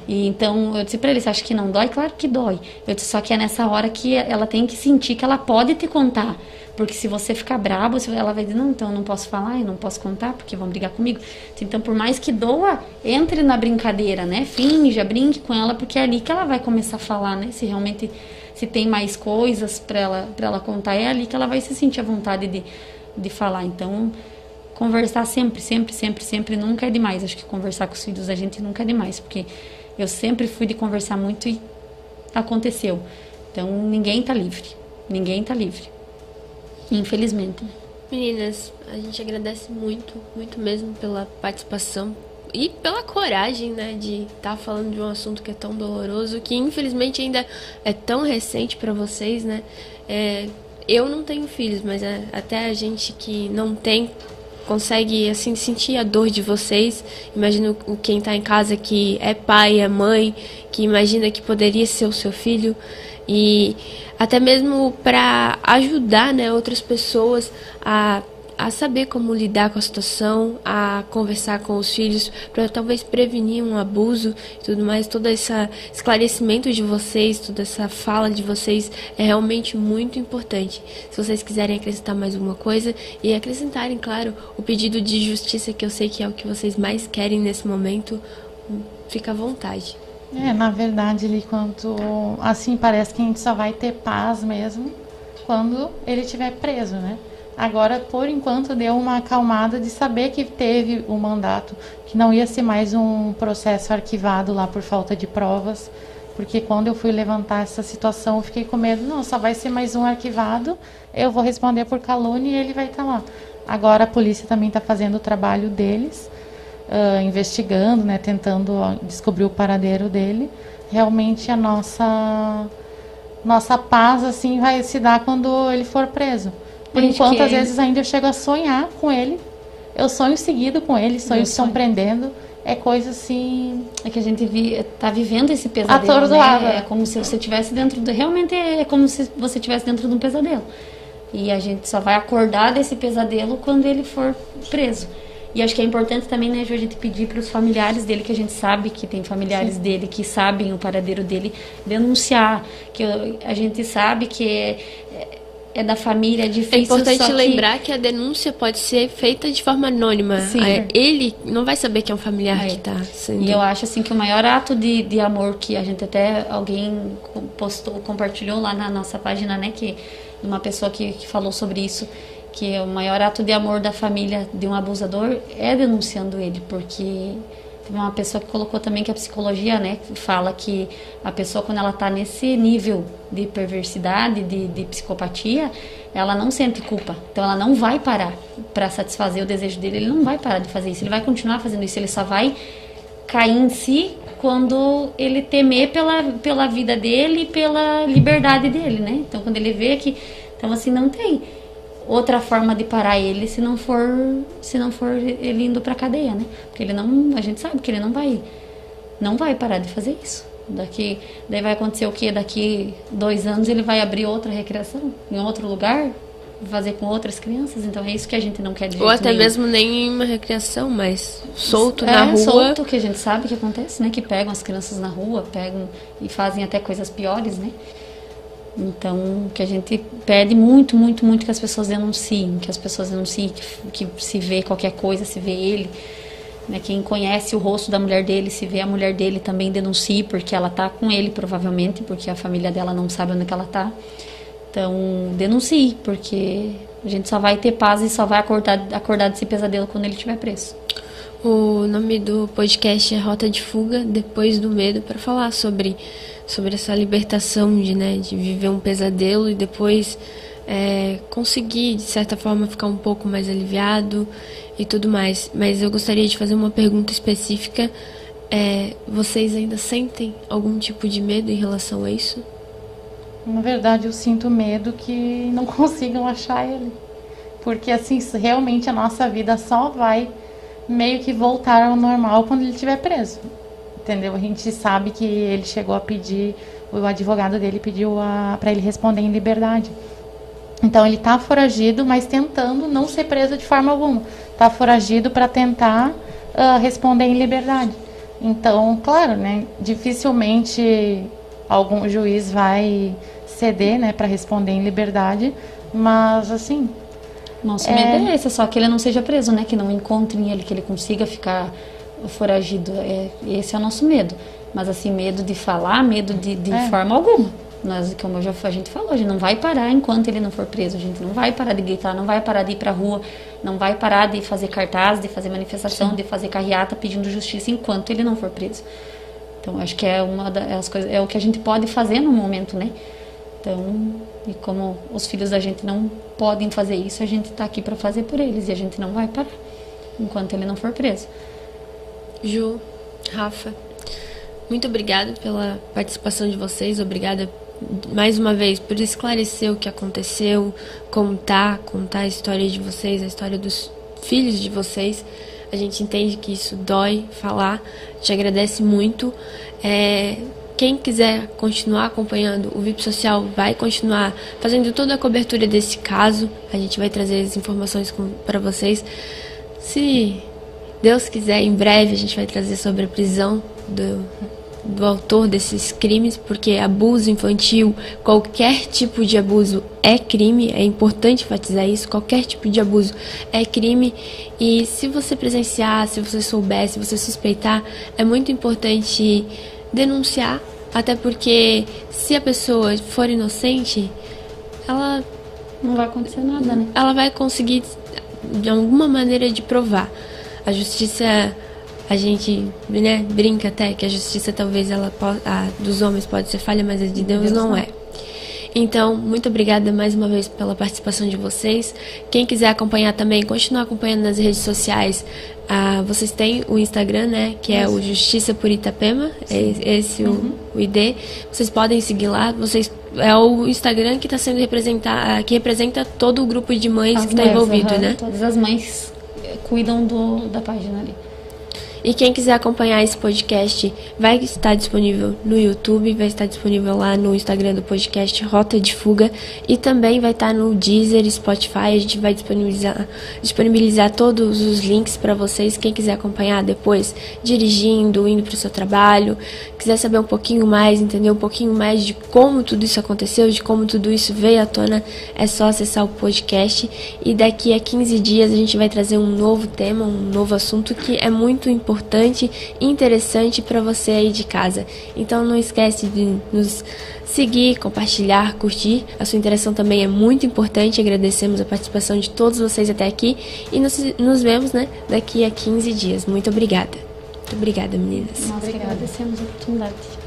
E então eu disse pra ele, você acha que não dói? Claro que dói. Eu disse, só que é nessa hora que ela tem que sentir que ela pode te contar. Porque se você ficar brabo, ela vai dizer, não, então eu não posso falar, eu não posso contar, porque vão brigar comigo. Então, por mais que doa, entre na brincadeira, né? Finja, brinque com ela, porque é ali que ela vai começar a falar, né? Se realmente, se tem mais coisas pra ela, pra ela contar, é ali que ela vai se sentir à vontade de, de falar. Então, conversar sempre, sempre, sempre, sempre nunca é demais. Acho que conversar com os filhos da gente nunca é demais, porque eu sempre fui de conversar muito e aconteceu. Então ninguém está livre, ninguém está livre, infelizmente. Meninas, a gente agradece muito, muito mesmo pela participação e pela coragem, né, de estar tá falando de um assunto que é tão doloroso, que infelizmente ainda é tão recente para vocês, né? É, eu não tenho filhos, mas é, até a gente que não tem consegue assim sentir a dor de vocês. Imagino quem está em casa que é pai, é mãe, que imagina que poderia ser o seu filho e até mesmo para ajudar, né, outras pessoas a a saber como lidar com a situação, a conversar com os filhos para talvez prevenir um abuso e tudo mais. Todo esse esclarecimento de vocês, toda essa fala de vocês é realmente muito importante. Se vocês quiserem acrescentar mais alguma coisa e acrescentarem, claro, o pedido de justiça que eu sei que é o que vocês mais querem nesse momento, fica à vontade. É, na verdade, ele quanto assim parece que a gente só vai ter paz mesmo quando ele estiver preso, né? Agora, por enquanto, deu uma acalmada de saber que teve o mandato, que não ia ser mais um processo arquivado lá por falta de provas, porque quando eu fui levantar essa situação, eu fiquei com medo, não, só vai ser mais um arquivado, eu vou responder por calúnia e ele vai estar tá lá. Agora a polícia também está fazendo o trabalho deles, uh, investigando, né, tentando descobrir o paradeiro dele. Realmente a nossa nossa paz assim vai se dar quando ele for preso por enquanto, às vezes, ainda eu chego a sonhar com ele. Eu sonho seguido com ele, sonhos estão prendendo. É coisa assim. É que a gente vi, tá vivendo esse pesadelo. Né? É como se você estivesse dentro do. Realmente é como se você estivesse dentro de um pesadelo. E a gente só vai acordar desse pesadelo quando ele for preso. E acho que é importante também, né, Ju, a gente pedir para os familiares dele, que a gente sabe que tem familiares Sim. dele que sabem o paradeiro dele, denunciar. Que a gente sabe que é, é da família, é difícil. É importante lembrar que... a denúncia pode ser feita de forma anônima. Sim. Ele não vai saber que é um familiar é. que está sendo. E eu acho assim que o maior ato de, de amor que a gente até alguém postou, compartilhou lá na nossa página, né, que uma pessoa que, que falou sobre isso, que o maior ato de amor da família de um abusador é denunciando ele, porque Teve uma pessoa que colocou também que a psicologia, né, fala que a pessoa quando ela está nesse nível de perversidade, de, de psicopatia, ela não sente culpa. Então ela não vai parar para satisfazer o desejo dele, ele não vai parar de fazer isso, ele vai continuar fazendo isso, ele só vai cair em si quando ele temer pela, pela vida dele e pela liberdade dele, né? Então quando ele vê que então assim não tem outra forma de parar ele se não for se não for ele indo para cadeia, né? Porque ele não, a gente sabe que ele não vai não vai parar de fazer isso. Daqui, daí vai acontecer o que? Daqui dois anos ele vai abrir outra recreação em outro lugar, fazer com outras crianças. Então é isso que a gente não quer de Ou até nenhum. mesmo nem uma recreação, mas solto é, na rua. solto que a gente sabe que acontece, né? Que pegam as crianças na rua, pegam e fazem até coisas piores, né? Então, que a gente pede muito, muito, muito que as pessoas denunciem, que as pessoas denunciem, que, que se vê qualquer coisa, se vê ele. Né, quem conhece o rosto da mulher dele, se vê a mulher dele, também denuncie, porque ela está com ele, provavelmente, porque a família dela não sabe onde ela está. Então, denuncie, porque a gente só vai ter paz e só vai acordar, acordar desse pesadelo quando ele estiver preso. O nome do podcast é Rota de Fuga, Depois do Medo, para falar sobre sobre essa libertação de, né, de viver um pesadelo e depois é, conseguir, de certa forma, ficar um pouco mais aliviado e tudo mais. Mas eu gostaria de fazer uma pergunta específica. É, vocês ainda sentem algum tipo de medo em relação a isso? Na verdade, eu sinto medo que não consigam achar ele. Porque, assim, realmente a nossa vida só vai meio que voltar ao normal quando ele estiver preso entendeu? A gente sabe que ele chegou a pedir, o advogado dele pediu para ele responder em liberdade. Então ele está foragido, mas tentando não ser preso de forma alguma. Está foragido para tentar uh, responder em liberdade. Então, claro, né? Dificilmente algum juiz vai ceder, né, para responder em liberdade, mas assim. Nosso é... medo é esse, só que ele não seja preso, né? Que não encontrem ele, que ele consiga ficar foragido. É, esse é o nosso medo. Mas assim, medo de falar, medo de, de é. forma alguma. Nós, como já, a gente falou, a gente não vai parar enquanto ele não for preso. A gente não vai parar de gritar, não vai parar de ir pra rua, não vai parar de fazer cartaz, de fazer manifestação, Sim. de fazer carreata pedindo justiça enquanto ele não for preso. Então, acho que é uma das coisas, é o que a gente pode fazer no momento, né? Então, e como os filhos da gente não podem fazer isso, a gente está aqui para fazer por eles e a gente não vai parar enquanto ele não for preso. Ju, Rafa, muito obrigada pela participação de vocês, obrigada mais uma vez por esclarecer o que aconteceu, contar, contar a história de vocês, a história dos filhos de vocês. A gente entende que isso dói falar, te agradece muito. É, quem quiser continuar acompanhando, o VIP Social vai continuar fazendo toda a cobertura desse caso. A gente vai trazer as informações para vocês. Se Deus quiser, em breve a gente vai trazer sobre a prisão do, do autor desses crimes, porque abuso infantil, qualquer tipo de abuso é crime, é importante enfatizar isso, qualquer tipo de abuso é crime. E se você presenciar, se você souber, se você suspeitar, é muito importante denunciar, até porque se a pessoa for inocente, ela não vai acontecer nada, né? Ela vai conseguir de alguma maneira de provar. A justiça, a gente né, brinca até que a justiça talvez ela a dos homens pode ser falha, mas a de Deus, Deus não, não é. Então, muito obrigada mais uma vez pela participação de vocês. Quem quiser acompanhar também, continuar acompanhando nas redes sociais. Ah, vocês têm o Instagram, né? Que é o Justiça por Itapema. É esse uhum. o, o ID. Vocês podem seguir lá. Vocês é o Instagram que está sendo representar, que representa todo o grupo de mães as que está envolvido, uhum, né? Todas as mães cuidam do, da página ali. E quem quiser acompanhar esse podcast vai estar disponível no YouTube, vai estar disponível lá no Instagram do podcast Rota de Fuga e também vai estar no Deezer, Spotify. A gente vai disponibilizar, disponibilizar todos os links para vocês. Quem quiser acompanhar depois, dirigindo, indo para o seu trabalho, quiser saber um pouquinho mais, entender um pouquinho mais de como tudo isso aconteceu, de como tudo isso veio à tona, é só acessar o podcast. E daqui a 15 dias a gente vai trazer um novo tema, um novo assunto que é muito importante importante e interessante para você aí de casa. Então não esquece de nos seguir, compartilhar, curtir. A sua interação também é muito importante. Agradecemos a participação de todos vocês até aqui e nos, nos vemos né, daqui a 15 dias. Muito obrigada. Muito obrigada, meninas. Nós agradecemos a oportunidade.